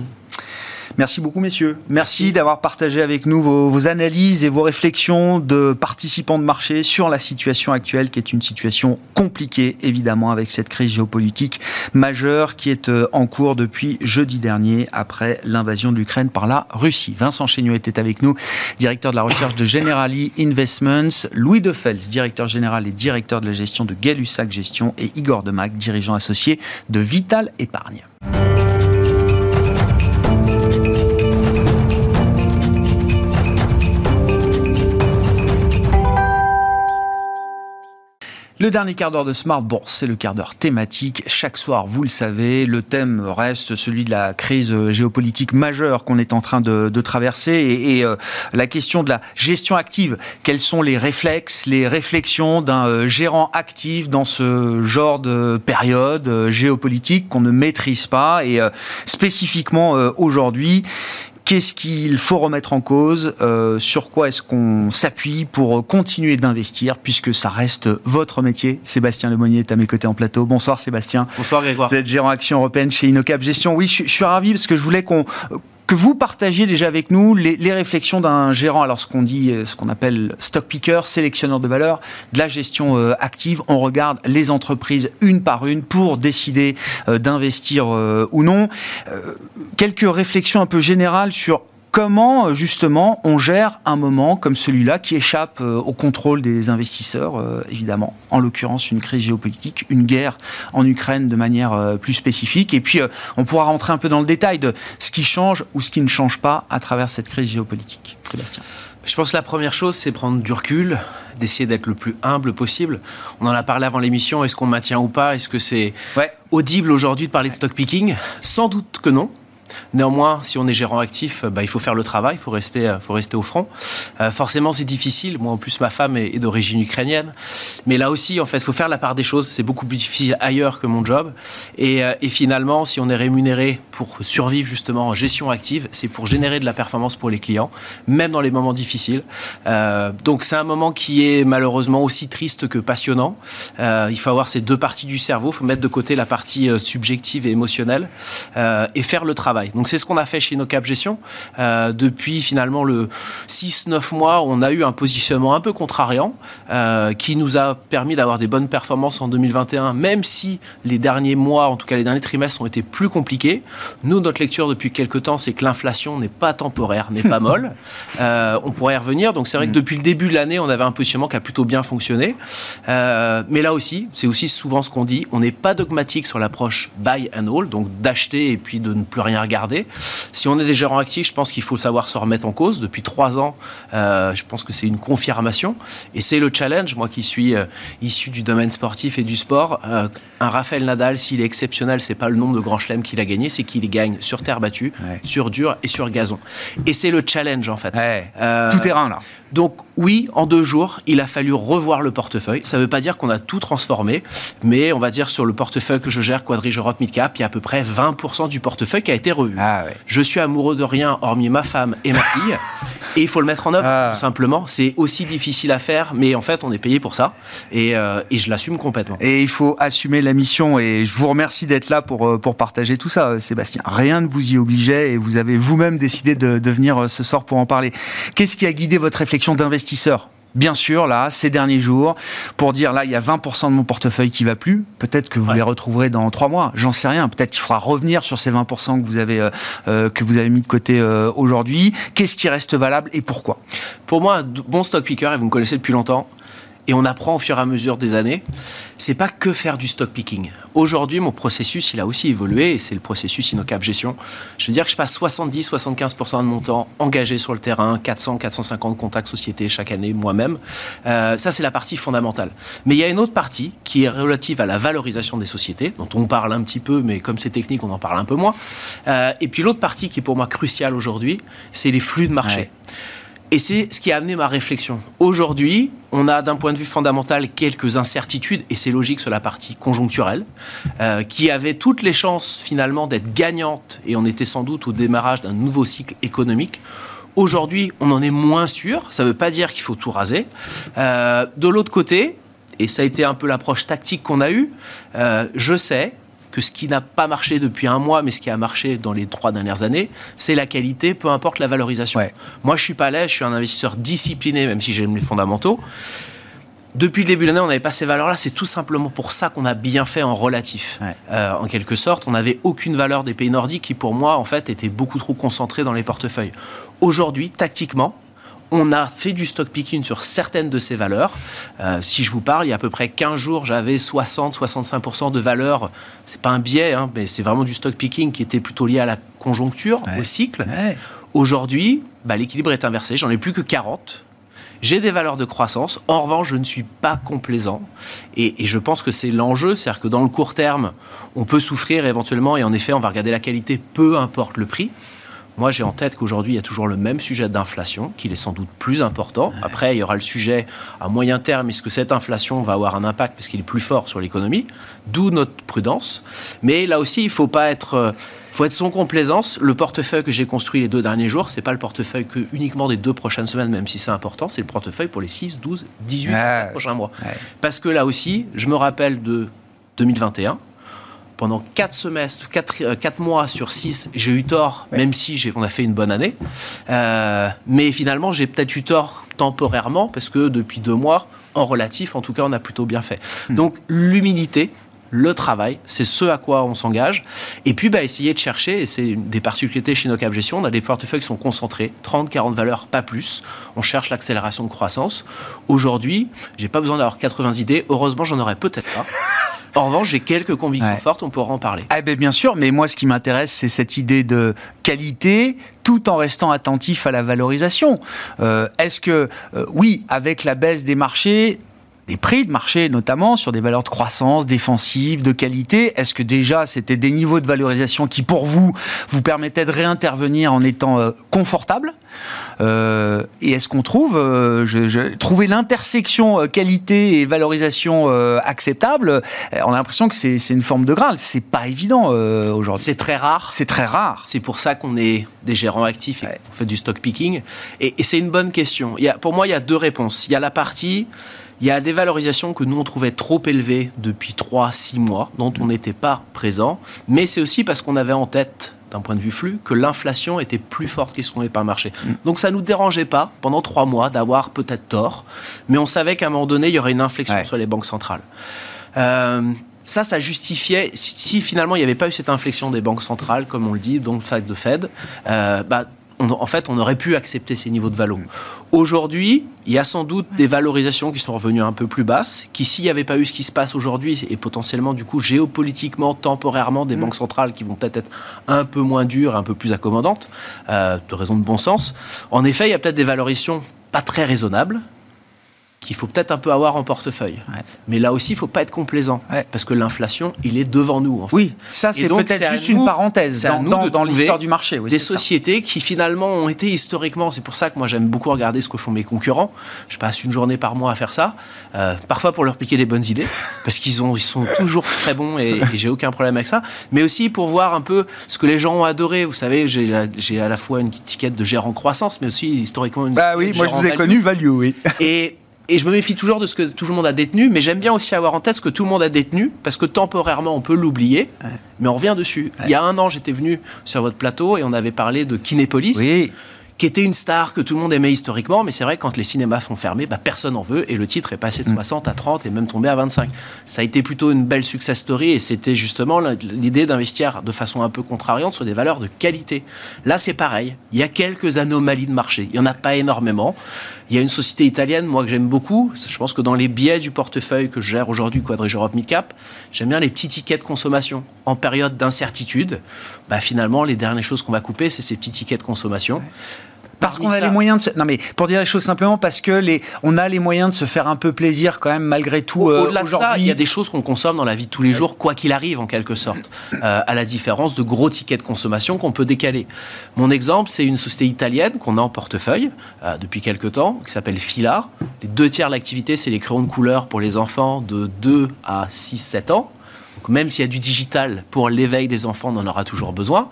Merci beaucoup, messieurs. Merci d'avoir partagé avec nous vos, analyses et vos réflexions de participants de marché sur la situation actuelle, qui est une situation compliquée, évidemment, avec cette crise géopolitique majeure qui est euh, en cours depuis jeudi dernier, après l'invasion de l'Ukraine par la Russie. Vincent Chéniaud était avec nous, directeur de la recherche de Generali Investments, Louis Defels, directeur général et directeur de la gestion de gay Gestion, et Igor Demac, dirigeant associé de Vital Épargne. Le dernier quart d'heure de Smart Bourse, c'est le quart d'heure thématique. Chaque soir, vous le savez, le thème reste celui de la crise géopolitique majeure qu'on est en train de, traverser et, euh, la question de la gestion active. Quels sont les réflexes, les réflexions d'un euh, gérant actif dans ce genre de période euh, géopolitique qu'on ne maîtrise pas? Et spécifiquement aujourd'hui Qu'est-ce qu'il faut remettre en cause euh, Sur quoi est-ce qu'on s'appuie pour continuer d'investir Puisque ça reste votre métier. Sébastien Lemonnier est à mes côtés en plateau. Bonsoir Sébastien. Bonsoir Grégoire. Vous êtes gérant action européenne chez Inocap Gestion. Oui, je, je suis ravi parce que je voulais qu'on que vous partagiez déjà avec nous les, réflexions d'un gérant, alors ce qu'on dit, euh, ce qu'on appelle stock picker, sélectionneur de valeur, de la gestion euh, active. On regarde les entreprises une par une pour décider euh, d'investir ou non. quelques réflexions un peu générales sur Comment justement on gère un moment comme celui-là qui échappe euh, au contrôle des investisseurs, euh, évidemment, en l'occurrence une crise géopolitique, une guerre en Ukraine de manière euh, plus spécifique, et puis on pourra rentrer un peu dans le détail de ce qui change ou ce qui ne change pas à travers cette crise géopolitique. Sébastien. Je pense que la première chose, c'est prendre du recul, d'essayer d'être le plus humble possible. On en a parlé avant l'émission, est-ce qu'on maintient ou pas? Est-ce que c'est audible aujourd'hui de parler de stock picking? Sans doute que non. Néanmoins, si on est gérant actif, bah, il faut faire le travail, il faut rester, euh, au front. Euh, forcément, c'est difficile. Moi, en plus, ma femme est, d'origine ukrainienne. Mais là aussi, en fait, il faut faire la part des choses. C'est beaucoup plus difficile ailleurs que mon job. Et, euh, finalement, si on est rémunéré pour survivre justement en gestion active, c'est pour générer de la performance pour les clients, même dans les moments difficiles. Euh, donc, c'est un moment qui est malheureusement aussi triste que passionnant. Euh, il faut avoir ces deux parties du cerveau. Il faut mettre de côté la partie subjective et émotionnelle et faire le travail. Donc c'est ce qu'on a fait chez NoCap Gestion. Euh, depuis finalement le 6-9 mois, on a eu un positionnement un peu contrariant euh, qui nous a permis d'avoir des bonnes performances en 2021, même si les derniers mois, en tout cas les derniers trimestres, ont été plus compliqués. Nous, notre lecture depuis quelques temps, c'est que l'inflation n'est pas temporaire, n'est pas molle. Euh, on pourrait y revenir. Donc c'est vrai que mm. depuis le début de l'année, on avait un positionnement qui a plutôt bien fonctionné. mais là aussi, c'est aussi souvent ce qu'on dit, on n'est pas dogmatique sur l'approche buy and hold, donc d'acheter et puis de ne plus rien regarder si on est des gérants actifs, je pense qu'il faut savoir se remettre en cause. Depuis trois ans, euh, je pense que c'est une confirmation. Et c'est le challenge, moi qui suis euh, issu du domaine sportif et du sport. Euh, un Raphaël Nadal, s'il est exceptionnel, c'est pas le nombre de grands chelems qu'il a gagné, c'est qu'il gagne sur terre battue, sur dur et sur gazon. Et c'est le challenge en fait. Tout terrain là. Donc oui, en deux jours, il a fallu revoir le portefeuille. Ça ne veut pas dire qu'on a tout transformé, mais on va dire sur le portefeuille que je gère, Quadrige Europe Midcap, il y a à peu près 20% du portefeuille qui a été Ah je suis amoureux de rien hormis ma femme et ma fille. Et il faut le mettre en œuvre, ah. tout simplement. C'est aussi difficile à faire, mais en fait, on est payé pour ça. Et, euh, et je l'assume complètement. Et il faut assumer la mission. Et je vous remercie d'être là pour, euh, pour partager tout ça, euh, Sébastien. Rien ne vous y obligeait et vous avez vous-même décidé de, de venir ce soir pour en parler. Qu'est-ce qui a guidé votre réflexion d'investisseur? Bien sûr, là, ces derniers jours, pour dire là, il y a 20% de mon portefeuille qui va plus. Peut-être que vous les retrouverez dans trois mois. J'en sais rien. Peut-être qu'il faudra revenir sur ces 20% que vous avez euh, euh, que vous avez mis de côté euh, aujourd'hui. Qu'est-ce qui reste valable et pourquoi? Pour moi, bon stock picker, et vous me connaissez depuis longtemps, et on apprend au fur et à mesure des années. C'est pas que faire du stock picking. Aujourd'hui, mon processus, il a aussi évolué et c'est le processus InnoCap Gestion. Je veux dire que je passe 70-75% de mon temps engagé sur le terrain, 400-450 contacts sociétés chaque année moi-même. Euh, ça, c'est la partie fondamentale. Mais il y a une autre partie qui est relative à la valorisation des sociétés, dont on parle un petit peu, mais comme c'est technique, on en parle un peu moins. Euh, et puis l'autre partie qui est pour moi cruciale aujourd'hui, c'est les flux de marché. Et c'est ce qui a amené ma réflexion. Aujourd'hui, on a d'un point de vue fondamental quelques incertitudes, et c'est logique sur la partie conjoncturelle, euh, qui avait toutes les chances finalement d'être gagnante, et on était sans doute au démarrage d'un nouveau cycle économique. Aujourd'hui, on en est moins sûr, ça ne veut pas dire qu'il faut tout raser. Euh, de l'autre côté, et ça a été un peu l'approche tactique qu'on a eue, euh, je sais que ce qui n'a pas marché depuis un mois, mais ce qui a marché dans les trois dernières années, c'est la qualité, peu importe la valorisation. Moi, je suis pas là, je suis un investisseur discipliné, même si j'aime les fondamentaux. Depuis le début de l'année, on n'avait pas ces valeurs-là. C'est tout simplement pour ça qu'on a bien fait en relatif. Euh, en quelque sorte, on n'avait aucune valeur des pays nordiques qui, pour moi, en fait, étaient beaucoup trop concentrés dans les portefeuilles. Aujourd'hui, tactiquement, on a fait du stock picking sur certaines de ces valeurs. Euh, si je vous parle, il y a à peu près 15 jours, j'avais 60-65% de valeur. C'est pas un biais, hein, mais c'est vraiment du stock picking qui était plutôt lié à la conjoncture, au cycle. Aujourd'hui, bah, l'équilibre est inversé. J'en ai plus que 40. J'ai des valeurs de croissance. En revanche, je ne suis pas complaisant. Et, et je pense que c'est l'enjeu. C'est-à-dire que dans le court terme, on peut souffrir éventuellement. Et en effet, on va regarder la qualité, peu importe le prix. Moi, j'ai en tête qu'aujourd'hui, il y a toujours le même sujet d'inflation, qu'il est sans doute plus important. Après, il y aura le sujet à moyen terme, est-ce que cette inflation va avoir un impact parce qu'il est plus fort sur l'économie D'où notre prudence. Mais là aussi, il ne faut pas être... euh, faut être sans complaisance. Le portefeuille que j'ai construit les deux derniers jours, c'est pas le portefeuille que uniquement des deux prochaines semaines, même si c'est important, c'est le portefeuille pour les 6, 12, 18 Ouais. prochains mois. Ouais. Parce que là aussi, je me rappelle de 2021, pendant 4 semestres, 4, mois sur 6, j'ai eu tort, même si j'ai- on a fait une bonne année. Euh, mais finalement, j'ai peut-être eu tort temporairement, parce que depuis deux mois, en relatif, en tout cas, on a plutôt bien fait. Donc, l'humilité, le travail, c'est ce à quoi on s'engage. Et puis, bah, essayer de chercher, et c'est des particularités chez nos Cap Gestion, on a des portefeuilles qui sont concentrés, 30, 40 valeurs, pas plus. On cherche l'accélération de croissance. Aujourd'hui, j'ai pas besoin d'avoir 80 idées. Heureusement, j'en aurais peut-être pas. En revanche, j'ai quelques convictions Ouais. fortes, on pourra en parler. Ah ben bien sûr, mais moi ce qui m'intéresse c'est cette idée de qualité tout en restant attentif à la valorisation. Euh, Est-ce que euh, oui, avec la baisse des marchés, des prix de marché notamment sur des valeurs de croissance défensive, de qualité, est-ce que déjà c'était des niveaux de valorisation qui pour vous vous permettaient de réintervenir en étant euh, confortable Euh, Et est-ce qu'on trouve euh, je, je- trouver l'intersection qualité et valorisation acceptable On a l'impression que c'est une forme de graal. C'est pas évident aujourd'hui. C'est très rare. C'est très rare. C'est pour ça qu'on est des gérants actifs et qu'on fait du stock picking. Et, et c'est une bonne question. Il y a, pour moi, il y a deux réponses. Il y a la partie, il y a des valorisations que nous, on trouvait trop élevées depuis 3-6 mois, dont on n'était pas présent. Mais c'est aussi parce qu'on avait en tête, d'un point de vue flux, que l'inflation était plus forte qu'estimée par le marché. Donc ça ne nous dérangeait pas, pendant 3 mois, d'avoir peut-être tort. Mais on savait qu'à un moment donné, il y aurait une inflexion Ouais. sur les banques centrales. Euh, ça, ça justifiait, si, si finalement il n'y avait pas eu cette inflexion des banques centrales, comme on le dit, donc le fac de Fed, euh, bah, on- en fait, on aurait pu accepter ces niveaux de valo. Aujourd'hui, il y a sans doute des valorisations qui sont revenues un peu plus basses, qui s'il n'y avait pas eu ce qui se passe aujourd'hui, et potentiellement du coup géopolitiquement, temporairement, des banques centrales qui vont peut-être être un peu moins dures, un peu plus accommodantes, euh, de raison de bon sens. En effet, il y a peut-être des valorisations pas très raisonnables, qu'il faut peut-être un peu avoir en portefeuille. Ouais. Mais là aussi, il ne faut pas être complaisant, Ouais. parce que l'inflation, il est devant nous. En fait. Oui, ça c'est peut-être juste nous- une parenthèse dans, l'histoire du marché. Oui, des ça. sociétés qui finalement ont été historiquement, c'est pour ça que moi j'aime beaucoup regarder ce que font mes concurrents. Je passe une journée par mois à faire ça, euh, parfois pour leur piquer des bonnes idées, parce qu'ils ils sont toujours très bons et, et j'ai aucun problème avec ça, mais aussi pour voir un peu ce que les gens ont adoré. Vous savez, j'ai à la fois une étiquette de gérant croissance, mais aussi historiquement une Bah oui, moi je vous ai value. connu value, oui. Et, et je me méfie toujours de ce que tout le monde a détenu, mais j'aime bien aussi avoir en tête ce que tout le monde a détenu, parce que temporairement, on peut l'oublier, mais on revient dessus. Il y a un an, j'étais venu sur votre plateau et on avait parlé de Kinépolis, Oui, qui était une star que tout le monde aimait historiquement, mais c'est vrai quand les cinémas sont fermés, bah, personne n'en veut, et le titre est passé de 60 à 30 et même tombé à 25. Ça a été plutôt une belle success story, et c'était justement l'idée d'investir de façon un peu contrariante sur des valeurs de qualité. Là, c'est pareil. Il y a quelques anomalies de marché. Il n'y en a pas énormément. Il y a une société italienne, moi, que j'aime beaucoup. Je pense que dans les biais du portefeuille que je gère aujourd'hui, Quadrige Europe Midcap, j'aime bien les petits tickets de consommation. En période d'incertitude, bah, finalement, les dernières choses qu'on va couper, c'est ces petits tickets de consommation. Parce qu'on a ça- les moyens de se... Non mais pour dire les choses simplement, parce que les... on a les moyens de se faire un peu plaisir quand même malgré tout euh, Au-delà de ça, il y a des choses qu'on consomme dans la vie de tous les jours, quoi qu'il arrive, en quelque sorte. Euh, à la différence de gros tickets de consommation qu'on peut décaler. Mon exemple, c'est une société italienne qu'on a en portefeuille euh, depuis quelques temps, qui s'appelle Filar. Les deux tiers de l'activité, c'est les crayons de couleur pour les enfants de 2 à 6-7 ans. Donc même s'il y a du digital pour l'éveil des enfants, on en aura toujours besoin.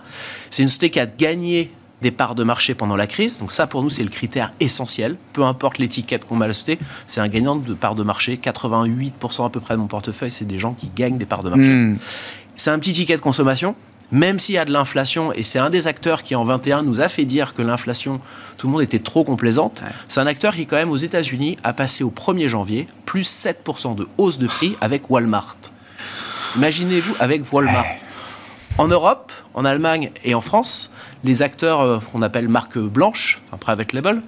C'est une société qui a gagné des parts de marché pendant la crise. Donc ça, pour nous, c'est le critère essentiel. Peu importe l'étiquette qu'on la société, c'est un gagnant de parts de marché. 88% à peu près de mon portefeuille, c'est des gens qui gagnent des parts de marché. Hmm. C'est un petit ticket de consommation. Même s'il y a de l'inflation, et c'est un des acteurs qui en 21 nous a fait dire que l'inflation, tout le monde était trop complaisante, c'est un acteur qui quand même aux États-Unis a passé au 1er janvier plus 7% de hausse de prix avec Walmart. Imaginez-vous avec Walmart. En Europe, en Allemagne et en France, les acteurs euh, qu'on appelle marque blanche, enfin private label,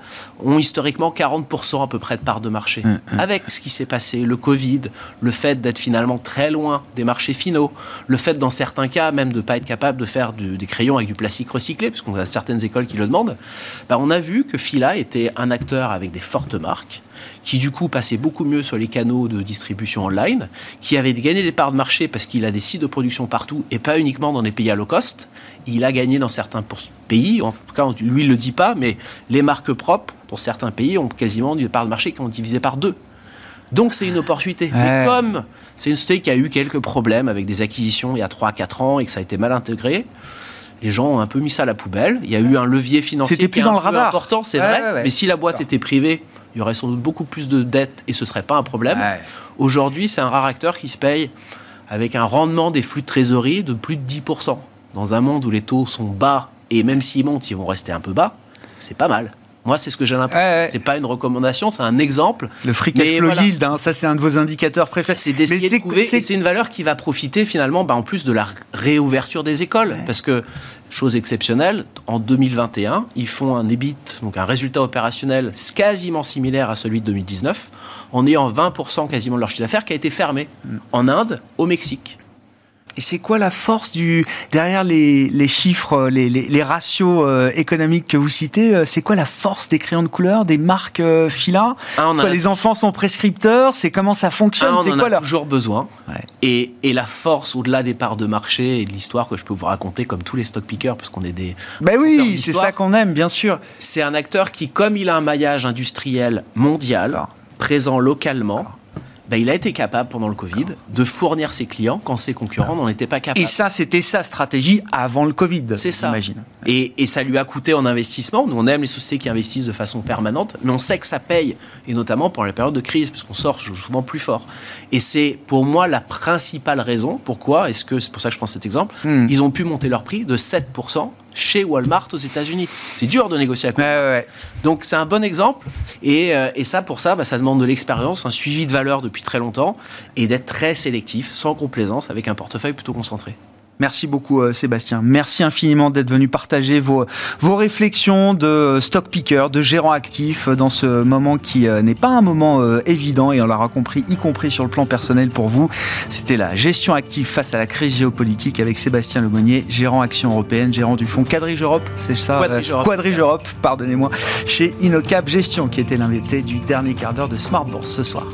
ont historiquement 40% à peu près de part de marché. Hum, hum. Avec ce qui s'est passé, le Covid, le fait d'être finalement très loin des marchés finaux, le fait dans certains cas même de ne pas être capable de faire du- des crayons avec du plastique recyclé, puisqu'on a certaines écoles qui le demandent, bah, on a vu que Fila était un acteur avec des fortes marques, qui du coup passait beaucoup mieux sur les canaux de distribution online, qui avait gagné des parts de marché parce qu'il a des sites de production partout et pas uniquement dans des pays à low cost. Il a gagné dans certains pays, en tout cas lui il le dit pas, mais les marques propres dans certains pays ont quasiment des parts de marché qui ont divisé par deux. Donc c'est une opportunité. Mais comme c'est une société qui a eu quelques problèmes avec des acquisitions il y a 3-4 ans et que ça a été mal intégré, les gens ont un peu mis ça à la poubelle. Il y a eu un levier financier C'était qui plus est dans le radar. important, c'est Ouais, vrai. ouais. Mais si la boîte était privée, il y aurait sans doute beaucoup plus de dettes et ce serait pas un problème. Ouais. Aujourd'hui, c'est un rare acteur qui se paye avec un rendement des flux de trésorerie de plus de 10%. Dans un monde où les taux sont bas et même s'ils montent, ils vont rester un peu bas, c'est pas mal. Moi, c'est ce que j'ai l'impression. Ouais, ouais. C'est pas une recommandation, c'est un exemple. Le free Mais cash flow voilà. yield, hein, ça c'est un de vos indicateurs préférés. C'est d'essayer Mais de trouver. c'est- et C'est une valeur qui va profiter finalement, bah, en plus de la réouverture des écoles, parce que chose exceptionnelle, en 2021, ils font un EBIT, donc un résultat opérationnel quasiment similaire à celui de 2019, en ayant 20% quasiment de leur chiffre d'affaires qui a été fermé Mm. en Inde, au Mexique. Et c'est quoi la force du derrière les, les chiffres, les, les- les ratios euh, économiques que vous citez euh, C'est quoi la force des crayons de couleur, des marques euh, Fila Ah, quoi, Les enfants sont prescripteurs C'est comment ça fonctionne Ah, C'est quoi a leur toujours besoin. Ouais. Et, et la force, au-delà des parts de marché et de l'histoire que je peux vous raconter, comme tous les stock pickers, parce qu'on est des. Ben oui, c'est ça qu'on aime, bien sûr. C'est un acteur qui, comme il a un maillage industriel mondial, présent localement, ben, il a été capable pendant le Covid de fournir ses clients quand ses concurrents n'en étaient pas capables. Et ça, c'était sa stratégie avant le Covid. C'est ça. J'imagine. Et, et ça lui a coûté en investissement. Nous, on aime les sociétés qui investissent de façon permanente, mais on sait que ça paye, et notamment pendant les périodes de crise, parce qu'on sort souvent plus fort. Et c'est pour moi la principale raison. Pourquoi Est-ce que c'est pour ça que je prends cet exemple Hmm. Ils ont pu monter leur prix de 7% chez Walmart aux États-Unis. C'est dur de négocier ouais, ouais. donc c'est un bon exemple. Et, euh, et ça, pour ça, bah, ça demande de l'expérience, un suivi de valeur depuis très longtemps et d'être très sélectif, sans complaisance, avec un portefeuille plutôt concentré. Merci beaucoup euh, Sébastien. Merci infiniment d'être venu partager vos, vos réflexions de stock picker, de gérant actif euh, dans ce moment qui euh, n'est pas un moment euh, évident et on l'aura compris, y compris sur le plan personnel pour vous. C'était la gestion active face à la crise géopolitique avec Sébastien Lemonnier, gérant action européenne, gérant du fonds Quadrige Europe, c'est ça Quadrige Europe. Quadrige Europe, pardonnez-moi, chez Inocap Gestion qui était l'invité du dernier quart d'heure de Smart Bourse ce soir.